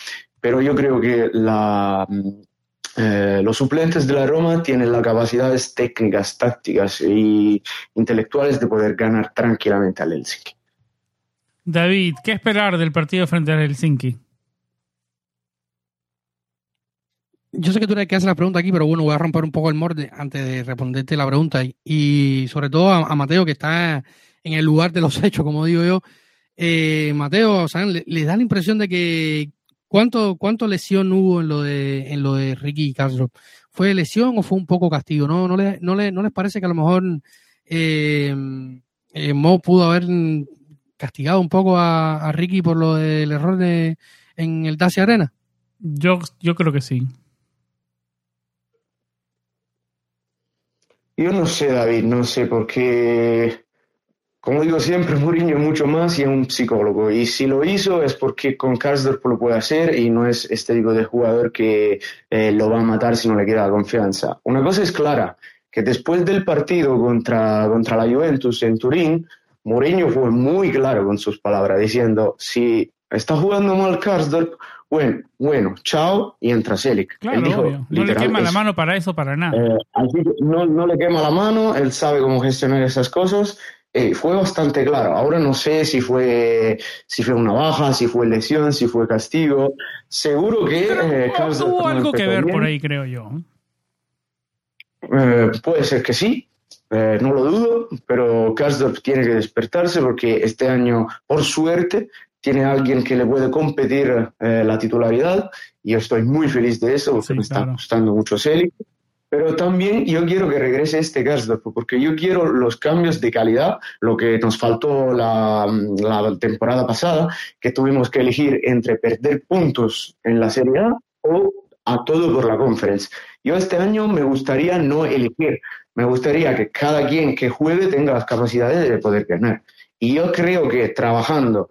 C: pero yo creo que la, eh, los suplentes de la Roma tienen las capacidades técnicas, tácticas y intelectuales de poder ganar tranquilamente al Helsinki.
A: David, ¿qué esperar del partido frente al Helsinki?
B: Yo sé que tú eres el que hace la pregunta aquí, pero bueno, voy a romper un poco el morde antes de responderte la pregunta. Y sobre todo a, Mateo, que está en el lugar de los hechos, como digo yo. Eh, Mateo, o le, da la impresión de que, ¿Cuánto, ¿Cuánto lesión hubo en lo de en lo de Ricky Castro? ¿Fue lesión o fue un poco castigo? ¿No, no, no, les parece que a lo mejor eh, eh, Mo pudo haber castigado un poco a, Ricky por lo del error de en el Dacia Arena?
A: Yo, yo creo que sí.
C: Yo no sé, David, no sé, porque, como digo siempre, Mourinho es mucho más y es un psicólogo. Y si lo hizo es porque con Karsdorp lo puede hacer y no es este tipo de jugador que eh, lo va a matar si no le queda confianza. Una cosa es clara, que después del partido contra, contra la Juventus en Turín, Mourinho fue muy claro con sus palabras, diciendo, si está jugando mal Karsdorp, bueno, bueno, chao, y entra Selic.
A: Claro, No le quema la mano para eso, para nada.
C: Eh, no, no, le quema la mano, él sabe cómo gestionar esas cosas. Eh, fue bastante claro. Ahora no sé si fue, si fue una baja, si fue lesión, si fue castigo. Seguro que
A: eh, tuvo algo que ver por ahí, creo yo.
C: Eh, puede ser que sí, no lo dudo, pero Karsdorp tiene que despertarse porque este año, por suerte, tiene alguien que le puede competir eh, la titularidad y yo estoy muy feliz de eso porque me está gustando mucho Celic. Pero también yo quiero que regrese este Gersdorf porque yo quiero los cambios de calidad, lo que nos faltó la, temporada pasada, que tuvimos que elegir entre perder puntos en la Serie A o a todo por la conference. Yo este año me gustaría no elegir, me gustaría que cada quien que juegue tenga las capacidades de poder ganar. Y yo creo que trabajando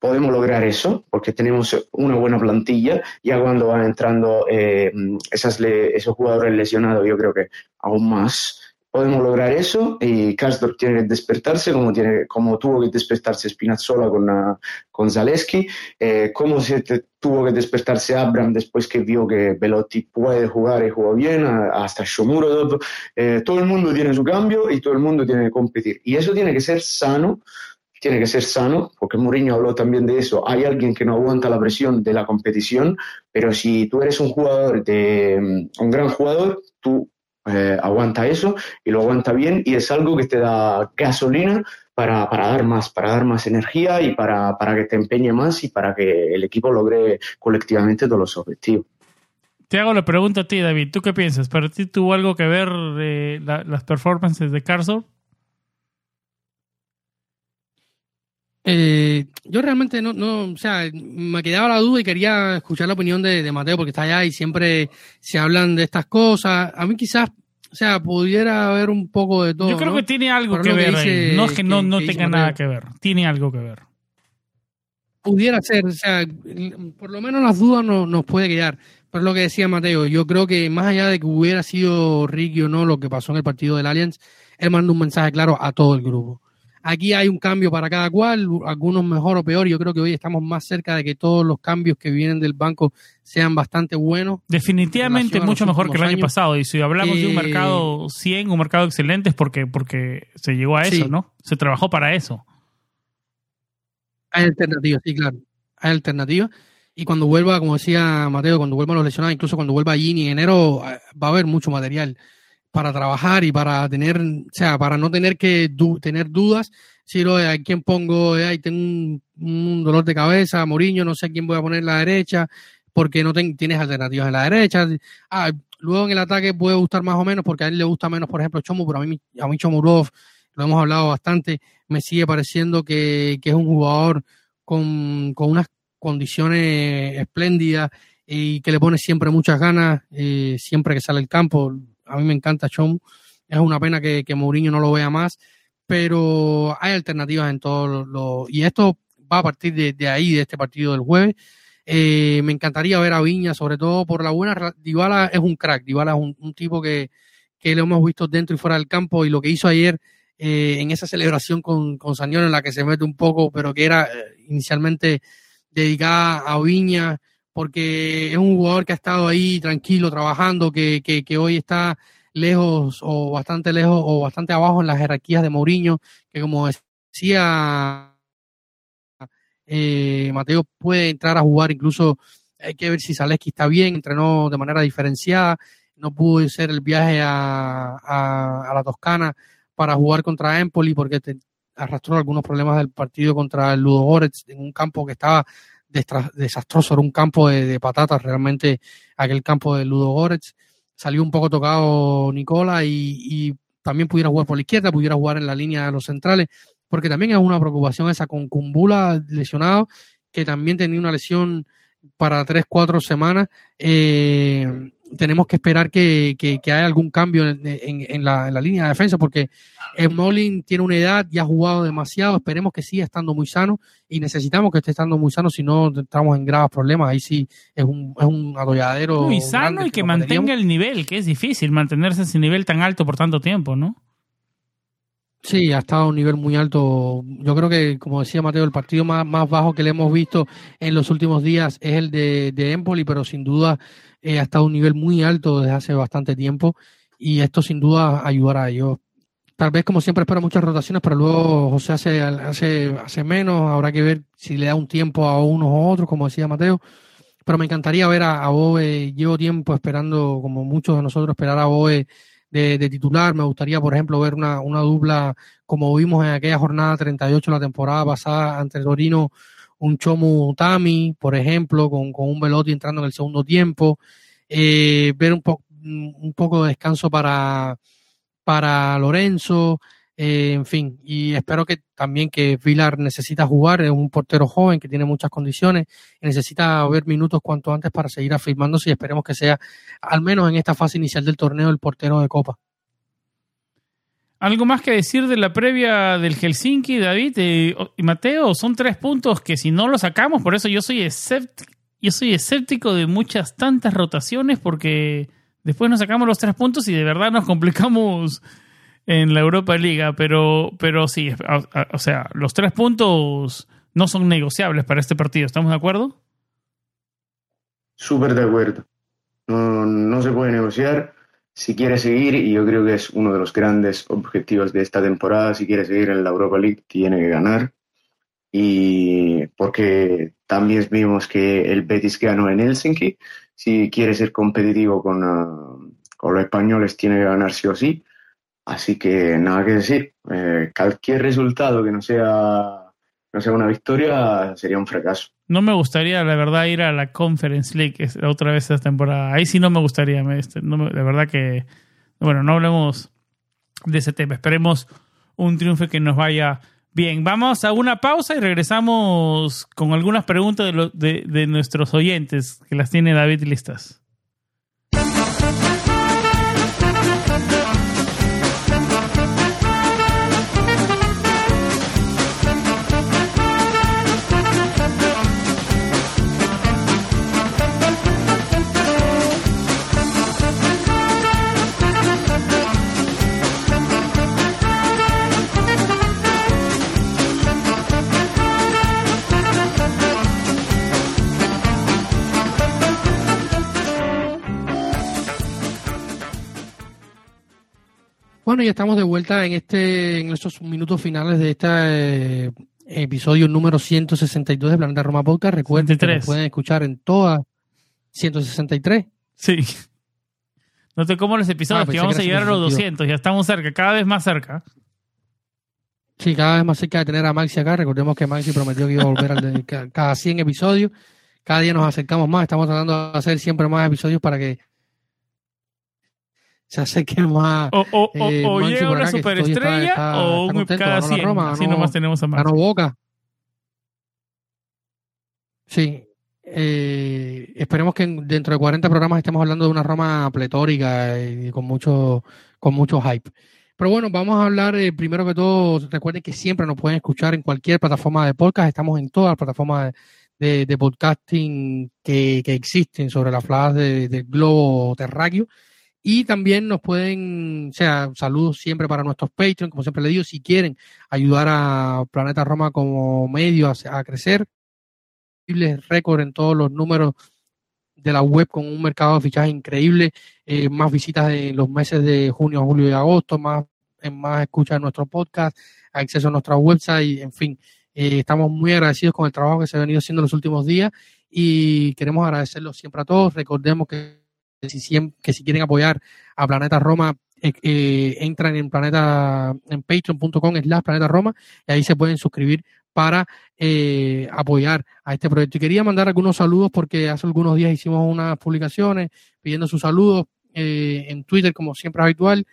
C: podemos lograr eso porque tenemos una buena plantilla. Ya cuando van entrando eh, esas esos jugadores lesionados, yo creo que aún más podemos lograr eso y Karsdorp tiene que despertarse como, tiene, como tuvo que despertarse Spinazzola con, uh, con Zaleski, eh, como se tuvo que despertarse Abram después que vio que Velotti puede jugar y jugó bien, hasta Shomurodov. Eh, todo el mundo tiene su cambio y todo el mundo tiene que competir. Y eso tiene que ser sano tiene que ser sano, porque Mourinho habló también de eso. Hay alguien que no aguanta la presión de la competición, pero si tú eres un jugador, de, mm, un gran jugador, tú eh, aguanta eso y lo aguanta bien y es algo que te da gasolina para, para dar más, para dar más energía y para, para, que te empeñe más y para que el equipo logre colectivamente todos los objetivos.
A: Te hago la pregunta a ti, David. ¿Tú qué piensas? ¿Para ti tuvo algo que ver eh, las performances de Carso?
B: Eh, yo realmente no, no, o sea, me quedaba la duda y quería escuchar la opinión de, Mateo porque está allá y siempre se hablan de estas cosas. A mí quizás, o sea, pudiera haber un poco de todo.
A: Yo creo que tiene algo que, ver. No es que, no, no tenga nada que ver, tiene algo que ver.
B: Pudiera ser, o sea, por lo menos las dudas no, nos puede quedar. Pero es lo que decía Mateo, yo creo que más allá de que hubiera sido Ricky o no lo que pasó en el partido del Allianz, él mandó un mensaje claro a todo el grupo Aquí hay un cambio para cada cual, algunos mejor o peor. Yo creo que hoy estamos más cerca de que todos los cambios que vienen del banco sean bastante buenos.
A: Definitivamente mucho mejor que el año pasado. Y si hablamos de un eh, mercado 100, un mercado excelente, es porque, porque se llegó a eso, ¿no? Se trabajó para eso.
B: Hay alternativas, sí, claro. Hay alternativas. Y cuando vuelva, como decía Mateo, cuando vuelvan los lesionados, incluso cuando vuelva Gini en enero, eh, va a haber mucho material para trabajar y para tener, o sea, para no tener que tener dudas, si lo a quién pongo, ahí tengo un, dolor de cabeza, Moriño, no sé quién voy a poner la derecha, porque no tienes alternativas en la derecha. Ah, luego en el ataque puede gustar más o menos, porque a él le gusta menos, por ejemplo, Chomu, pero a mí, a mí Chomurov, lo hemos hablado bastante, me sigue pareciendo que, es un jugador con, con unas condiciones espléndidas y que le pone siempre muchas ganas, eh, siempre que sale al campo a mí me encanta Chom. Es una pena que, que Mourinho no lo vea más, pero hay alternativas en todo lo, y esto va a partir de, ahí, de este partido del jueves. Eh, me encantaría ver a Viña, sobre todo por la buena. Dybala es un crack, Dybala es un, tipo que, que lo hemos visto dentro y fuera del campo y lo que hizo ayer eh, en esa celebración con, con en la que se mete un poco, pero que era eh, inicialmente dedicada a Viña, porque es un jugador que ha estado ahí tranquilo, trabajando, que, que, hoy está lejos o bastante lejos o bastante abajo en las jerarquías de Mourinho, que como decía eh, Mateo puede entrar a jugar, incluso hay que ver si Zaleski está bien, entrenó de manera diferenciada, no pudo ser el viaje a, a, la Toscana para jugar contra Empoli porque arrastró algunos problemas del partido contra el Ludo Goretz en un campo que estaba desastroso, era un campo de, patatas realmente aquel campo de Ludo Goretz. Salió un poco tocado Nicola y, también pudiera jugar por la izquierda, pudiera jugar en la línea de los centrales, porque también es una preocupación esa con Cumbula lesionado, que también tenía una lesión para tres, cuatro semanas. Eh, tenemos que esperar que, que, haya algún cambio en, la, línea de defensa, porque Molin tiene una edad y ha jugado demasiado. Esperemos que siga estando muy sano y necesitamos que esté estando muy sano, si no estamos en graves problemas. Ahí sí es un, es un atolladero.
A: Muy sano y que, mantenga el nivel, que es difícil mantenerse ese nivel tan alto por tanto tiempo, ¿no?
B: Sí, ha estado a un nivel muy alto. Yo creo que, como decía Mateo, el partido más, más bajo que le hemos visto en los últimos días es el de, de Empoli, pero sin duda eh, ha estado a un nivel muy alto desde hace bastante tiempo y esto sin duda ayudará a ellos. Tal vez, como siempre, espero muchas rotaciones, pero luego José hace, hace, hace menos. Habrá que ver si le da un tiempo a unos o otros, como decía Mateo. Pero me encantaría ver a, a Boe. Llevo tiempo esperando, como muchos de nosotros, esperar a Boe de, titular. Me gustaría, por ejemplo, ver una, una dupla como vimos en aquella jornada 38 la temporada pasada ante Torino, un Chomu Tami, por ejemplo, con, con un Velotti entrando en el segundo tiempo. Eh, ver un, poco un poco de descanso para, para Lorenzo. Eh, en fin, y espero que también que Vilar necesita jugar, es un portero joven que tiene muchas condiciones necesita ver minutos cuanto antes para seguir afirmándose y esperemos que sea, al menos en esta fase inicial del torneo, el portero de Copa.
A: ¿Algo más que decir de la previa del Helsinki, David eh, y Mateo? Son tres puntos que si no los sacamos, por eso yo soy escéptico, yo soy escéptico de muchas tantas rotaciones porque después nos sacamos los tres puntos y de verdad nos complicamos en la Europa Liga, pero, pero sí, o sea, los tres puntos no son negociables para este partido, ¿estamos de acuerdo?
C: Súper de acuerdo. No, no se puede negociar. Si quiere seguir, y yo creo que es uno de los grandes objetivos de esta temporada, si quiere seguir en la Europa League, tiene que ganar. Y porque también vimos que el Betis ganó en Helsinki. Si quiere ser competitivo con, ah, con los españoles, tiene que ganar sí o sí. Así que nada que decir. Eh, cualquier resultado que no sea, no sea una victoria sería un fracaso.
A: No me gustaría, la verdad, ir a la Conference League otra vez esta temporada. Ahí sí no me gustaría. Este, de verdad que. Bueno, no hablemos de ese tema. Esperemos un triunfo que nos vaya bien. Vamos a una pausa y regresamos con algunas preguntas de, de nuestros oyentes, que las tiene David listas.
B: Bueno, ya estamos de vuelta en este, en estos minutos finales de este eh, episodio número 162 de Planeta Roma Podcast. Recuerden que nos pueden escuchar en todas 163.
A: Sí. No te como los episodios, ah, que vamos a llegar a los 200, ya estamos cerca, cada vez más cerca.
B: Sí, cada vez más cerca de tener a Maxi acá. Recordemos que Maxi prometió que iba a volver al cada 100 episodios. Cada día nos acercamos más. Estamos tratando de hacer siempre más episodios para que se acerque más.
A: O, o, eh, o, llega una superestrella o un cada 100. Roma, Así nomás tenemos a más.
B: Ganó Boca. Sí. Eh, esperemos que dentro de 40 programas estemos hablando de una Roma pletórica y con mucho, con mucho hype. Pero bueno, vamos a hablar eh, primero que todo. Recuerden que siempre nos pueden escuchar en cualquier plataforma de podcast. Estamos en todas las plataformas de, de, podcasting que, que, existen sobre la faz del globo terráqueo. Y también nos pueden, o sea, saludos siempre para nuestros Patreon, como siempre le digo, si quieren ayudar a Planeta Roma como medio a, crecer, récord en todos los números de la web con un mercado de fichaje increíble, eh, más visitas en los meses de junio, julio y agosto, más, más escucha de nuestro podcast, acceso a nuestra website, en fin, eh, estamos muy agradecidos con el trabajo que se ha venido haciendo en los últimos días y queremos agradecerlo siempre a todos. Recordemos que que si quieren apoyar a Planeta Roma, eh, eh, entran en planeta en patreon.com slash planeta Roma y ahí se pueden suscribir para eh, apoyar a este proyecto. Y quería mandar algunos saludos porque hace algunos días hicimos unas publicaciones pidiendo sus saludos en Twitter, como siempre habitual.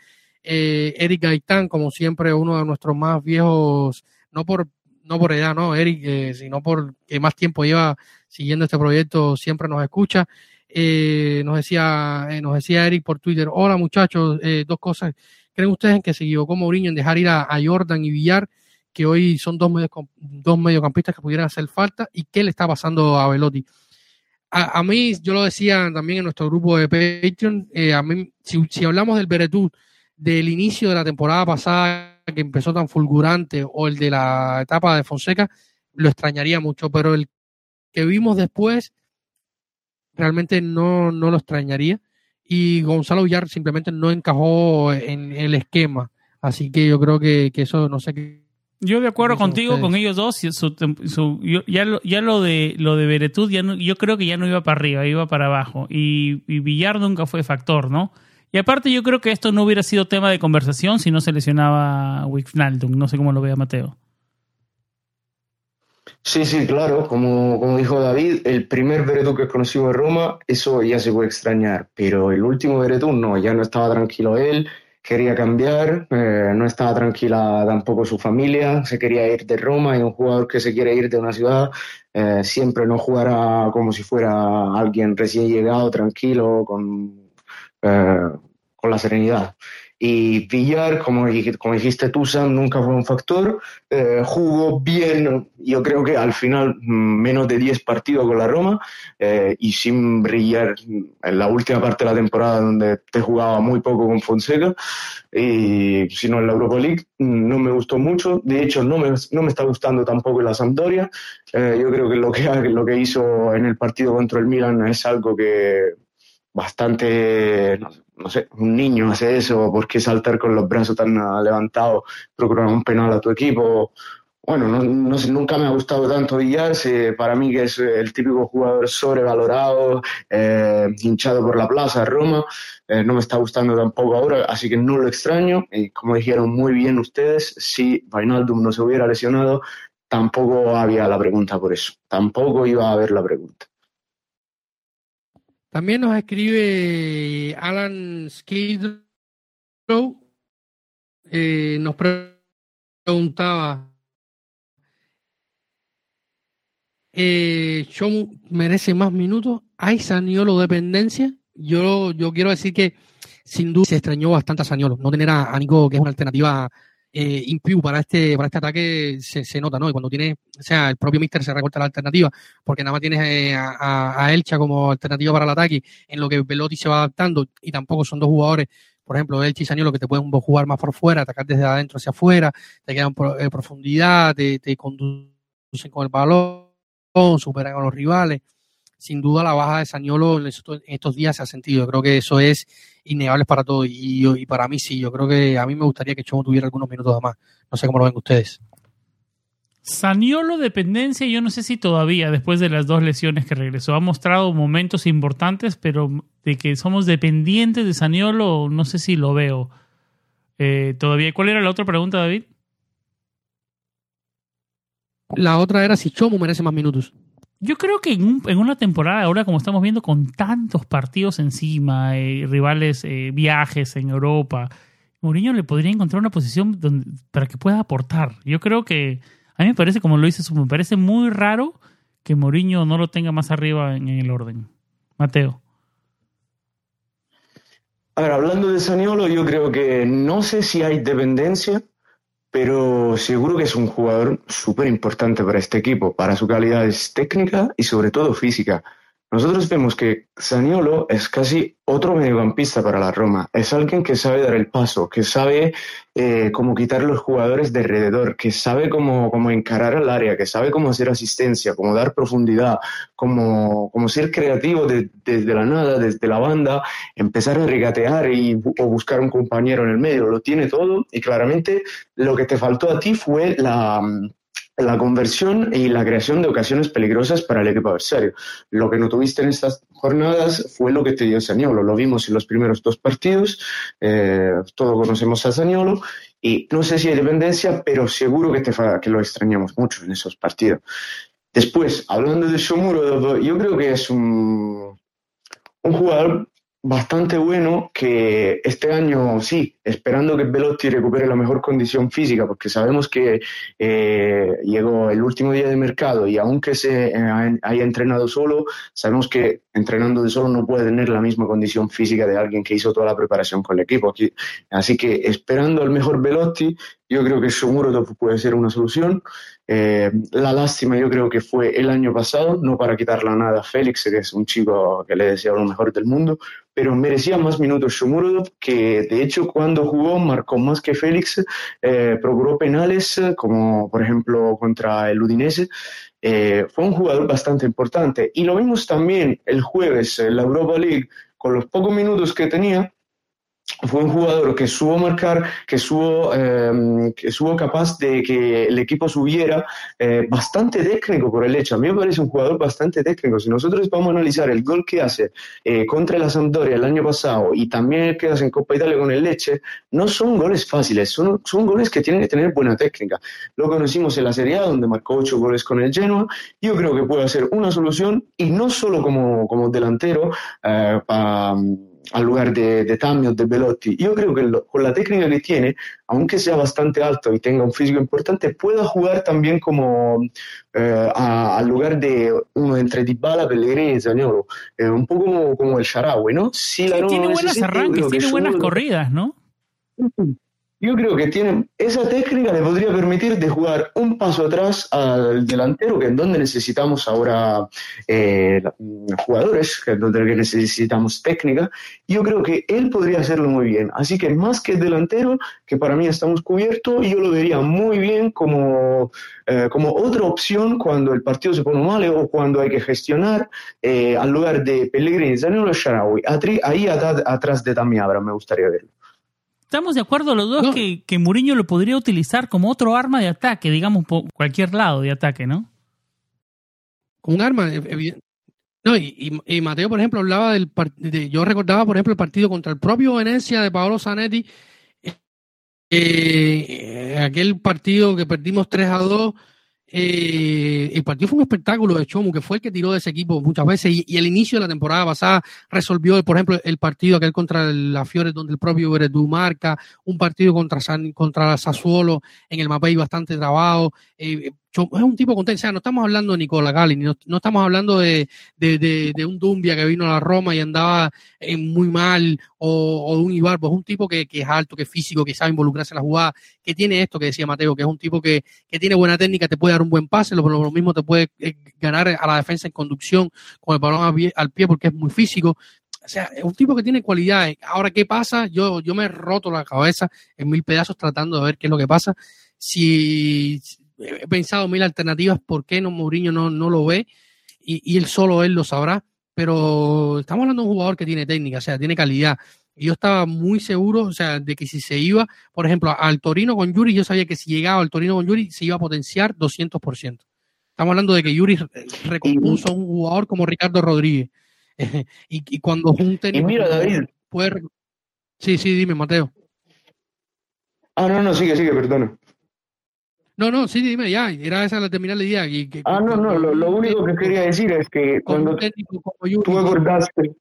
B: Eric Gaitán, como siempre, uno de nuestros más viejos no por, no por edad, no, Eric, eh, sino por que más tiempo lleva siguiendo este proyecto, siempre nos escucha. Eh, nos decía, nos decía Eric por Twitter, hola muchachos, dos cosas. ¿Creen ustedes en que se equivocó Mourinho en dejar ir a, Jordan y Villar, que hoy son dos, dos mediocampistas que pudieran hacer falta? ¿Y qué le está pasando a Velotti? A, mí, yo lo decía también en nuestro grupo de Patreon, a mí, si, si hablamos del Beretú del inicio de la temporada pasada que empezó tan fulgurante o el de la etapa de Fonseca, lo extrañaría mucho, pero el que vimos después realmente no, no lo extrañaría. Y Gonzalo Villar simplemente no encajó en el esquema. Así que yo creo que, eso no sé qué.
A: Yo de acuerdo contigo con ellos dos. ya, lo, ya lo de lo de Beretud, ya yo creo que ya no iba para arriba, iba para abajo. Y, y Villar nunca fue factor, ¿no? Y aparte yo creo que esto no hubiera sido tema de conversación si no se lesionaba Wijnaldum. No sé cómo lo vea Mateo.
C: Sí, sí, claro. Como, como dijo David, el primer Veretú que conocido en Roma, eso ya se puede extrañar. Pero el último Veretú no, ya no estaba tranquilo él, quería cambiar, eh, no estaba tranquila tampoco su familia, se quería ir de Roma y un jugador que se quiere ir de una ciudad eh, siempre no jugará como si fuera alguien recién llegado, tranquilo, con eh, con la serenidad. Y Villar, como, como dijiste tú, Sam, nunca fue un factor. Eh, jugó bien, yo creo que al final mm, menos de 10 partidos con la Roma eh, y sin brillar en la última parte de la temporada donde te jugaba muy poco con Fonseca. Y si no en la Europa League, mm, no me gustó mucho. De hecho, no me, no me está gustando tampoco en la Sampdoria. yo creo que lo que lo que hizo en el partido contra el Milan es algo que bastante, no, sé, un niño hace eso, ¿por qué saltar con los brazos tan levantados, procurar un penal a tu equipo? Bueno, no, no sé, nunca me ha gustado tanto Villar, para mí que es el típico jugador sobrevalorado, eh, hinchado por la plaza Roma, eh, no me está gustando tampoco ahora, así que no lo extraño, y como dijeron muy bien ustedes, si Vainaldum no se hubiera lesionado, tampoco había la pregunta por eso, tampoco iba a haber la pregunta.
B: También nos escribe Alan Skidrow. Eh, nos preguntaba, eh, merece más minutos? ¿Hay Saniolo dependencia? Yo, yo quiero decir que sin duda se extrañó bastante a Saniolo. No tener a, a Nico, que es una alternativa eh, para este, para este ataque se, se, nota, ¿no? Y cuando tiene, o sea, el propio Mister se recorta la alternativa, porque nada más tienes eh, a, a, Elcha como alternativa para el ataque, en lo que Velotti se va adaptando, y tampoco son dos jugadores, por ejemplo, Elcha y Saniolo, que te pueden jugar más por fuera, atacar desde adentro hacia afuera, te quedan en eh, profundidad, te, te conducen con el balón, superan a los rivales sin duda la baja de Sañolo en estos días se ha sentido. Yo creo que eso es innegable para todos y, y, para mí sí. Yo creo que a mí me gustaría que Chomo tuviera algunos minutos más. No sé cómo lo ven ustedes.
A: Saniolo dependencia, yo no sé si todavía, después de las dos lesiones que regresó, ha mostrado momentos importantes, pero de que somos dependientes de Saniolo, no sé si lo veo eh, todavía. ¿Cuál era la otra pregunta, David?
B: La otra era si Chomo merece más minutos.
A: Yo creo que en, en, una temporada, ahora como estamos viendo, con tantos partidos encima, eh, rivales, eh, viajes en Europa, Mourinho le podría encontrar una posición para que pueda aportar. Yo creo que, a mí me parece, como lo dice, me parece muy raro que Mourinho no lo tenga más arriba en, en el orden. Mateo.
C: A ver, hablando de Saniolo, yo creo que no sé si hay dependencia, pero seguro que es un jugador súper importante para este equipo, para su calidad técnica y sobre todo física. Nosotros vemos que Zaniolo es casi otro mediocampista para la Roma. Es alguien que sabe dar el paso, que sabe eh, cómo quitar los jugadores de alrededor, que sabe cómo, cómo encarar al área, que sabe cómo hacer asistencia, cómo dar profundidad, cómo, cómo ser creativo desde la nada, desde la banda, empezar a regatear y, o buscar un compañero en el medio. Lo tiene todo y claramente lo que te faltó a ti fue la la conversión y la creación de ocasiones peligrosas para el equipo adversario. Lo que no tuviste en estas jornadas fue lo que te dio Saniolo. Lo vimos en los primeros dos partidos, eh, todos conocemos a Saniolo, y no sé si hay dependencia, pero seguro que, te, que lo extrañamos mucho en esos partidos. Después, hablando de Shomuro, yo creo que es un, un jugador bastante bueno que este año, sí, esperando que Velotti recupere la mejor condición física, porque sabemos que eh, llegó el último día de mercado y aunque se eh, haya entrenado solo, sabemos que entrenando de solo no puede tener la misma condición física de alguien que hizo toda la preparación con el equipo. Así que esperando al mejor Velotti, yo creo que Shomurodov puede ser una solución. Eh, la lástima yo creo que fue el año pasado, no para quitarle nada a Félix, que es un chico que le desea lo mejor del mundo, pero merecía más minutos Shomurodov, que de hecho cuando jugó marcó más que Félix, eh, procuró penales, como por ejemplo contra el Udinese. Eh, fue un jugador bastante importante. Y lo vimos también el jueves en la Europa League, con los pocos minutos que tenía, fue un jugador que supo marcar, que supo, eh, que supo capaz de que el equipo subiera, eh, bastante técnico por el hecho. A mí me parece un jugador bastante técnico. Si nosotros vamos a analizar el gol que hace eh, contra la Sampdoria el año pasado y también el que hace en Copa Italia con el Leche, no son goles fáciles, son, son goles que tienen que tener buena técnica. Lo conocimos en la Serie A, donde marcó ocho goles con el Genoa. Yo creo que puede ser una solución y no solo como, como delantero para al lugar de, de Tammy o de Belotti. Yo creo que con la técnica que tiene, aunque sea bastante alto y tenga un físico importante, pueda jugar también como eh, al lugar de uno entre Dybala, Pellegrini y Zaniolo. Eh, un poco como, el Sharawi, ¿no?
A: Sí, tiene buenas arranques, tiene buenas corridas, ¿no?
C: Yo creo que tienen esa técnica le podría permitir de jugar un paso atrás al delantero, que es donde necesitamos ahora eh, jugadores, que es donde necesitamos técnica. Yo creo que él podría hacerlo muy bien. Así que más que delantero, que para mí estamos cubiertos, yo lo vería muy bien como, eh, como otra opción cuando el partido se pone mal o cuando hay que gestionar, eh, al lugar de Pellegrini, Zanino Sharawi. Ahí atrás de Tammy Abra me gustaría verlo.
A: Estamos de acuerdo los dos que, que Mourinho lo podría utilizar como otro arma de ataque, digamos, por cualquier lado de ataque, ¿no?
B: Un arma, no, y, y, Mateo, por ejemplo, hablaba del de, yo recordaba, por ejemplo, el partido contra el propio Venecia de Paolo Zanetti, eh, aquel partido que perdimos 3 a 2 eh, el partido fue un espectáculo de Chomu, que fue el que tiró de ese equipo muchas veces. Y, el inicio de la temporada pasada resolvió, por ejemplo, el partido aquel contra la Fiore, donde el propio Veredú marca, un partido contra, San, contra Sassuolo en el Mapei bastante trabado. Eh, es un tipo contento. O sea, no estamos hablando de Nicola Gali, no, no estamos hablando de, de, un Dumbia que vino a la Roma y andaba eh, muy mal, o, un Ibar, pues un tipo que, es alto, que es físico, que sabe involucrarse en la jugada, que tiene esto que decía Mateo, que es un tipo que, que tiene buena técnica, te puede dar un buen pase, lo, lo mismo te puede eh, ganar a la defensa en conducción con el balón al pie, al pie porque es muy físico. O sea, es un tipo que tiene cualidades. Ahora, ¿qué pasa? Yo, yo me he roto la cabeza en mil pedazos tratando de ver qué es lo que pasa. Si, he pensado mil alternativas, por qué no Mourinho no, no lo ve y, él solo él lo sabrá, pero estamos hablando de un jugador que tiene técnica, o sea, tiene calidad. Y yo estaba muy seguro, o sea, de que si se iba, por ejemplo, al Torino con Yuri, yo sabía que si llegaba al Torino con Yuri se iba a potenciar 200%. Estamos hablando de que Yuri recompuso a un jugador como Ricardo Rodríguez. y, y, cuando un técnico
C: mira, David.
B: puede... Sí, sí, dime, Mateo.
C: Ah, no, no, sigue, sigue, perdona.
B: No, no, sí, dime, ya, era esa la terminal idea. Y que,
C: ah, no, no, lo, único que quería decir es que cuando tú acordaste...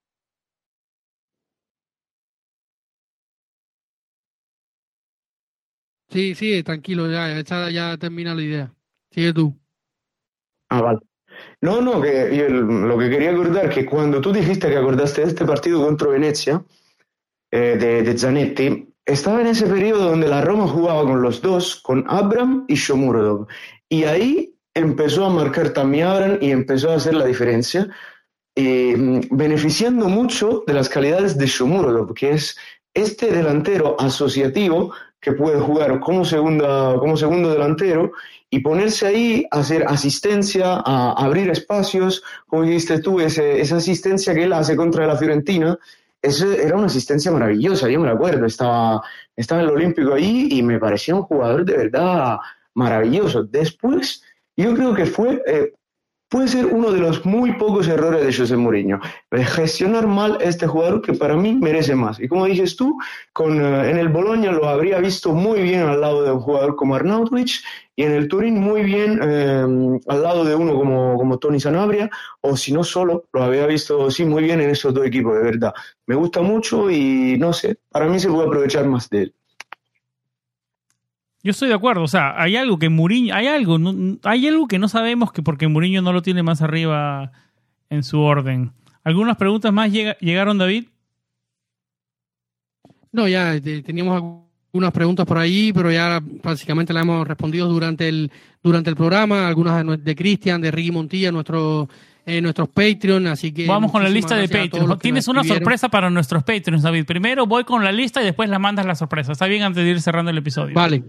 B: Sí, sí, tranquilo, ya, ya, ya termina la idea. Sigue tú.
C: Ah, vale. No, no, que lo que quería acordar que cuando tú dijiste que acordaste de este partido contra Venecia, eh, de, de Zanetti, estaba en ese periodo donde la Roma jugaba con los dos, con Abram y Shomurodov. Y ahí empezó a marcar también Abram y empezó a hacer la diferencia, eh, beneficiando mucho de las calidades de Shomurodov, que es este delantero asociativo que puede jugar como, segunda, como segundo delantero y ponerse ahí a hacer asistencia, a abrir espacios, como dijiste tú, esa asistencia que él hace contra la Fiorentina, era una asistencia maravillosa, yo me acuerdo, estaba, estaba en el Olímpico ahí y me parecía un jugador de verdad maravilloso. Después, yo creo que fue, eh, puede ser uno de los muy pocos errores de José Mourinho, gestionar mal este jugador que para mí merece más. Y como dices tú, con, eh, en el Boloña lo habría visto muy bien al lado de un jugador como Arnautovic y en el Turín muy bien eh, al lado de uno como, como Tony Sanabria, o si no solo, lo había visto sí muy bien en esos dos equipos, de verdad. Me gusta mucho y no sé, para mí se puede aprovechar más de él.
A: Yo estoy de acuerdo, o sea, hay algo que Mourinho, hay algo, hay algo que no sabemos que porque Mourinho no lo tiene más arriba en su orden. ¿Algunas preguntas más llegaron, David?
B: No, ya teníamos algunas preguntas por ahí, pero ya básicamente las hemos respondido durante el durante el programa, algunas de, Cristian, de Ricky Montilla, nuestro eh, nuestros Patreon, así que...
A: Vamos con la lista de Patreon. Tienes una sorpresa para nuestros Patreons, David. Primero voy con la lista y después la mandas la sorpresa. Está bien antes de ir cerrando el episodio.
B: Vale.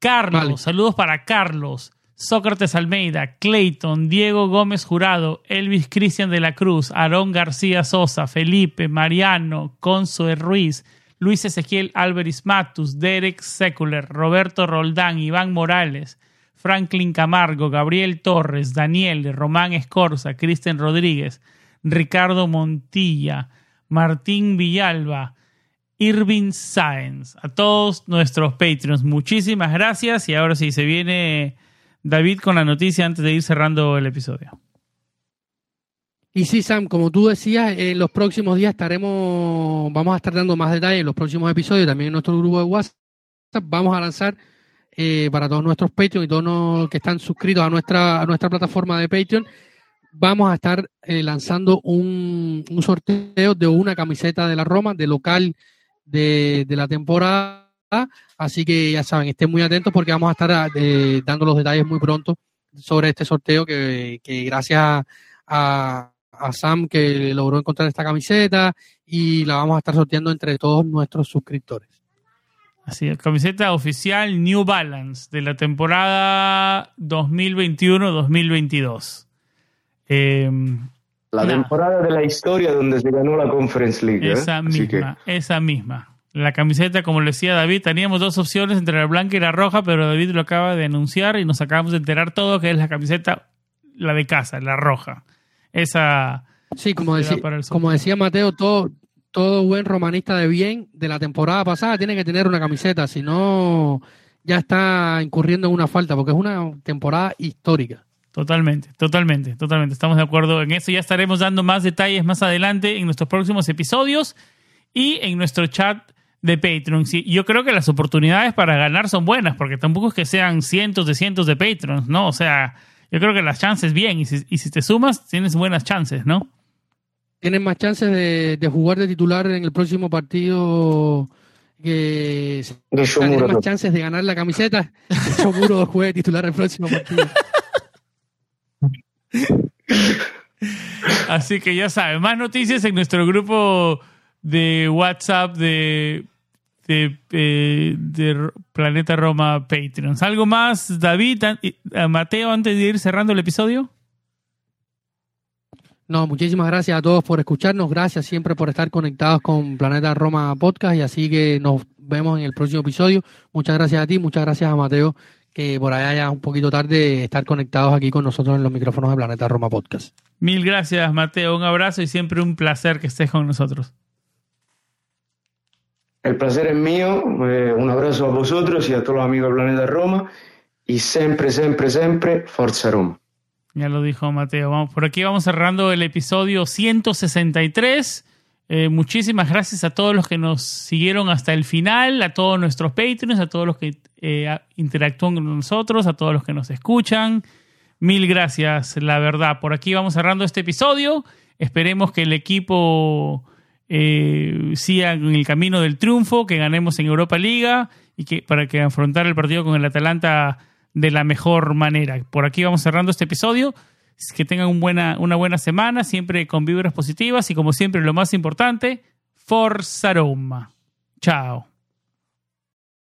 A: Carlos, saludos para Carlos, Sócrates Almeida, Clayton, Diego Gómez Jurado, Elvis Cristian de la Cruz, Aarón García Sosa, Felipe, Mariano, Consuelo Ruiz, Luis Ezequiel Álvarez Matus, Derek Secular, Roberto Roldán, Iván Morales, Franklin Camargo, Gabriel Torres, Daniel, Román Escorza, Cristian Rodríguez, Ricardo Montilla, Martín Villalba, Irving Sáenz. A todos nuestros Patreons, muchísimas gracias. Y ahora sí, se viene David con la noticia antes de ir cerrando el episodio.
B: Y sí, Sam, como tú decías, en los próximos días estaremos, vamos a estar dando más detalles en los próximos episodios, también en nuestro grupo de WhatsApp. Vamos a lanzar eh, para todos nuestros Patreons y todos los que están suscritos a nuestra, a nuestra plataforma de Patreon, vamos a estar eh, lanzando un, un sorteo de una camiseta de la Roma, de local de, la temporada. Así que ya saben, estén muy atentos porque vamos a estar eh, dando los detalles muy pronto sobre este sorteo que, gracias a, a, Sam que logró encontrar esta camiseta y la vamos a estar sorteando entre todos nuestros suscriptores.
A: Así es, camiseta oficial New Balance de la temporada 2021-2022.
C: La temporada de la historia donde se ganó la Conference League.
A: ¿eh? Esa misma, esa misma. La camiseta, como le decía David, teníamos dos opciones entre la blanca y la roja, pero David lo acaba de anunciar y nos acabamos de enterar todo que es la camiseta, la de casa, la roja. Esa.
B: Sí, como, decía, como decía Mateo, todo, todo buen romanista de bien de la temporada pasada tiene que tener una camiseta, si no ya está incurriendo en una falta, porque es una temporada histórica.
A: Totalmente, totalmente, totalmente. Estamos de acuerdo en eso. Ya estaremos dando más detalles más adelante en nuestros próximos episodios y en nuestro chat de Patreon. yo creo que las oportunidades para ganar son buenas, porque tampoco es que sean cientos de cientos de Patreons, ¿no? O sea, yo creo que las chances bien, y si, y si te sumas, tienes buenas chances, ¿no?
B: Tienes más chances de, jugar de titular en el próximo partido que tienes más chances de ganar la camiseta. Yo muro juegue titular el próximo partido.
A: Así que ya saben, más noticias en nuestro grupo de WhatsApp de, de, eh, Planeta Roma Patreons. ¿Algo más, David, Mateo, antes de ir cerrando el episodio?
B: No, muchísimas gracias a todos por escucharnos. Gracias siempre por estar conectados con Planeta Roma Podcast y así que nos vemos en el próximo episodio. Muchas gracias a ti, muchas gracias a Mateo que por allá ya un poquito tarde estar conectados aquí con nosotros en los micrófonos de Planeta Roma Podcast.
A: Mil gracias, Mateo. Un abrazo y siempre un placer que estés con nosotros.
C: El placer es mío. Eh, un abrazo a vosotros y a todos los amigos de Planeta Roma. Y siempre, siempre, siempre, Forza Roma.
A: Ya lo dijo Mateo. Vamos, por aquí vamos cerrando el episodio 163. Eh, muchísimas gracias a todos los que nos siguieron hasta el final, a todos nuestros Patreons, a todos los que eh, interactúan con nosotros, a todos los que nos escuchan. Mil gracias, la verdad. Por aquí vamos cerrando este episodio. Esperemos que el equipo eh, siga en el camino del triunfo, que ganemos en Europa Liga y que para que afrontar el partido con el Atalanta de la mejor manera. Por aquí vamos cerrando este episodio que tengan una buena semana, siempre con vibras positivas y como siempre lo más importante, Forza Roma. Chao.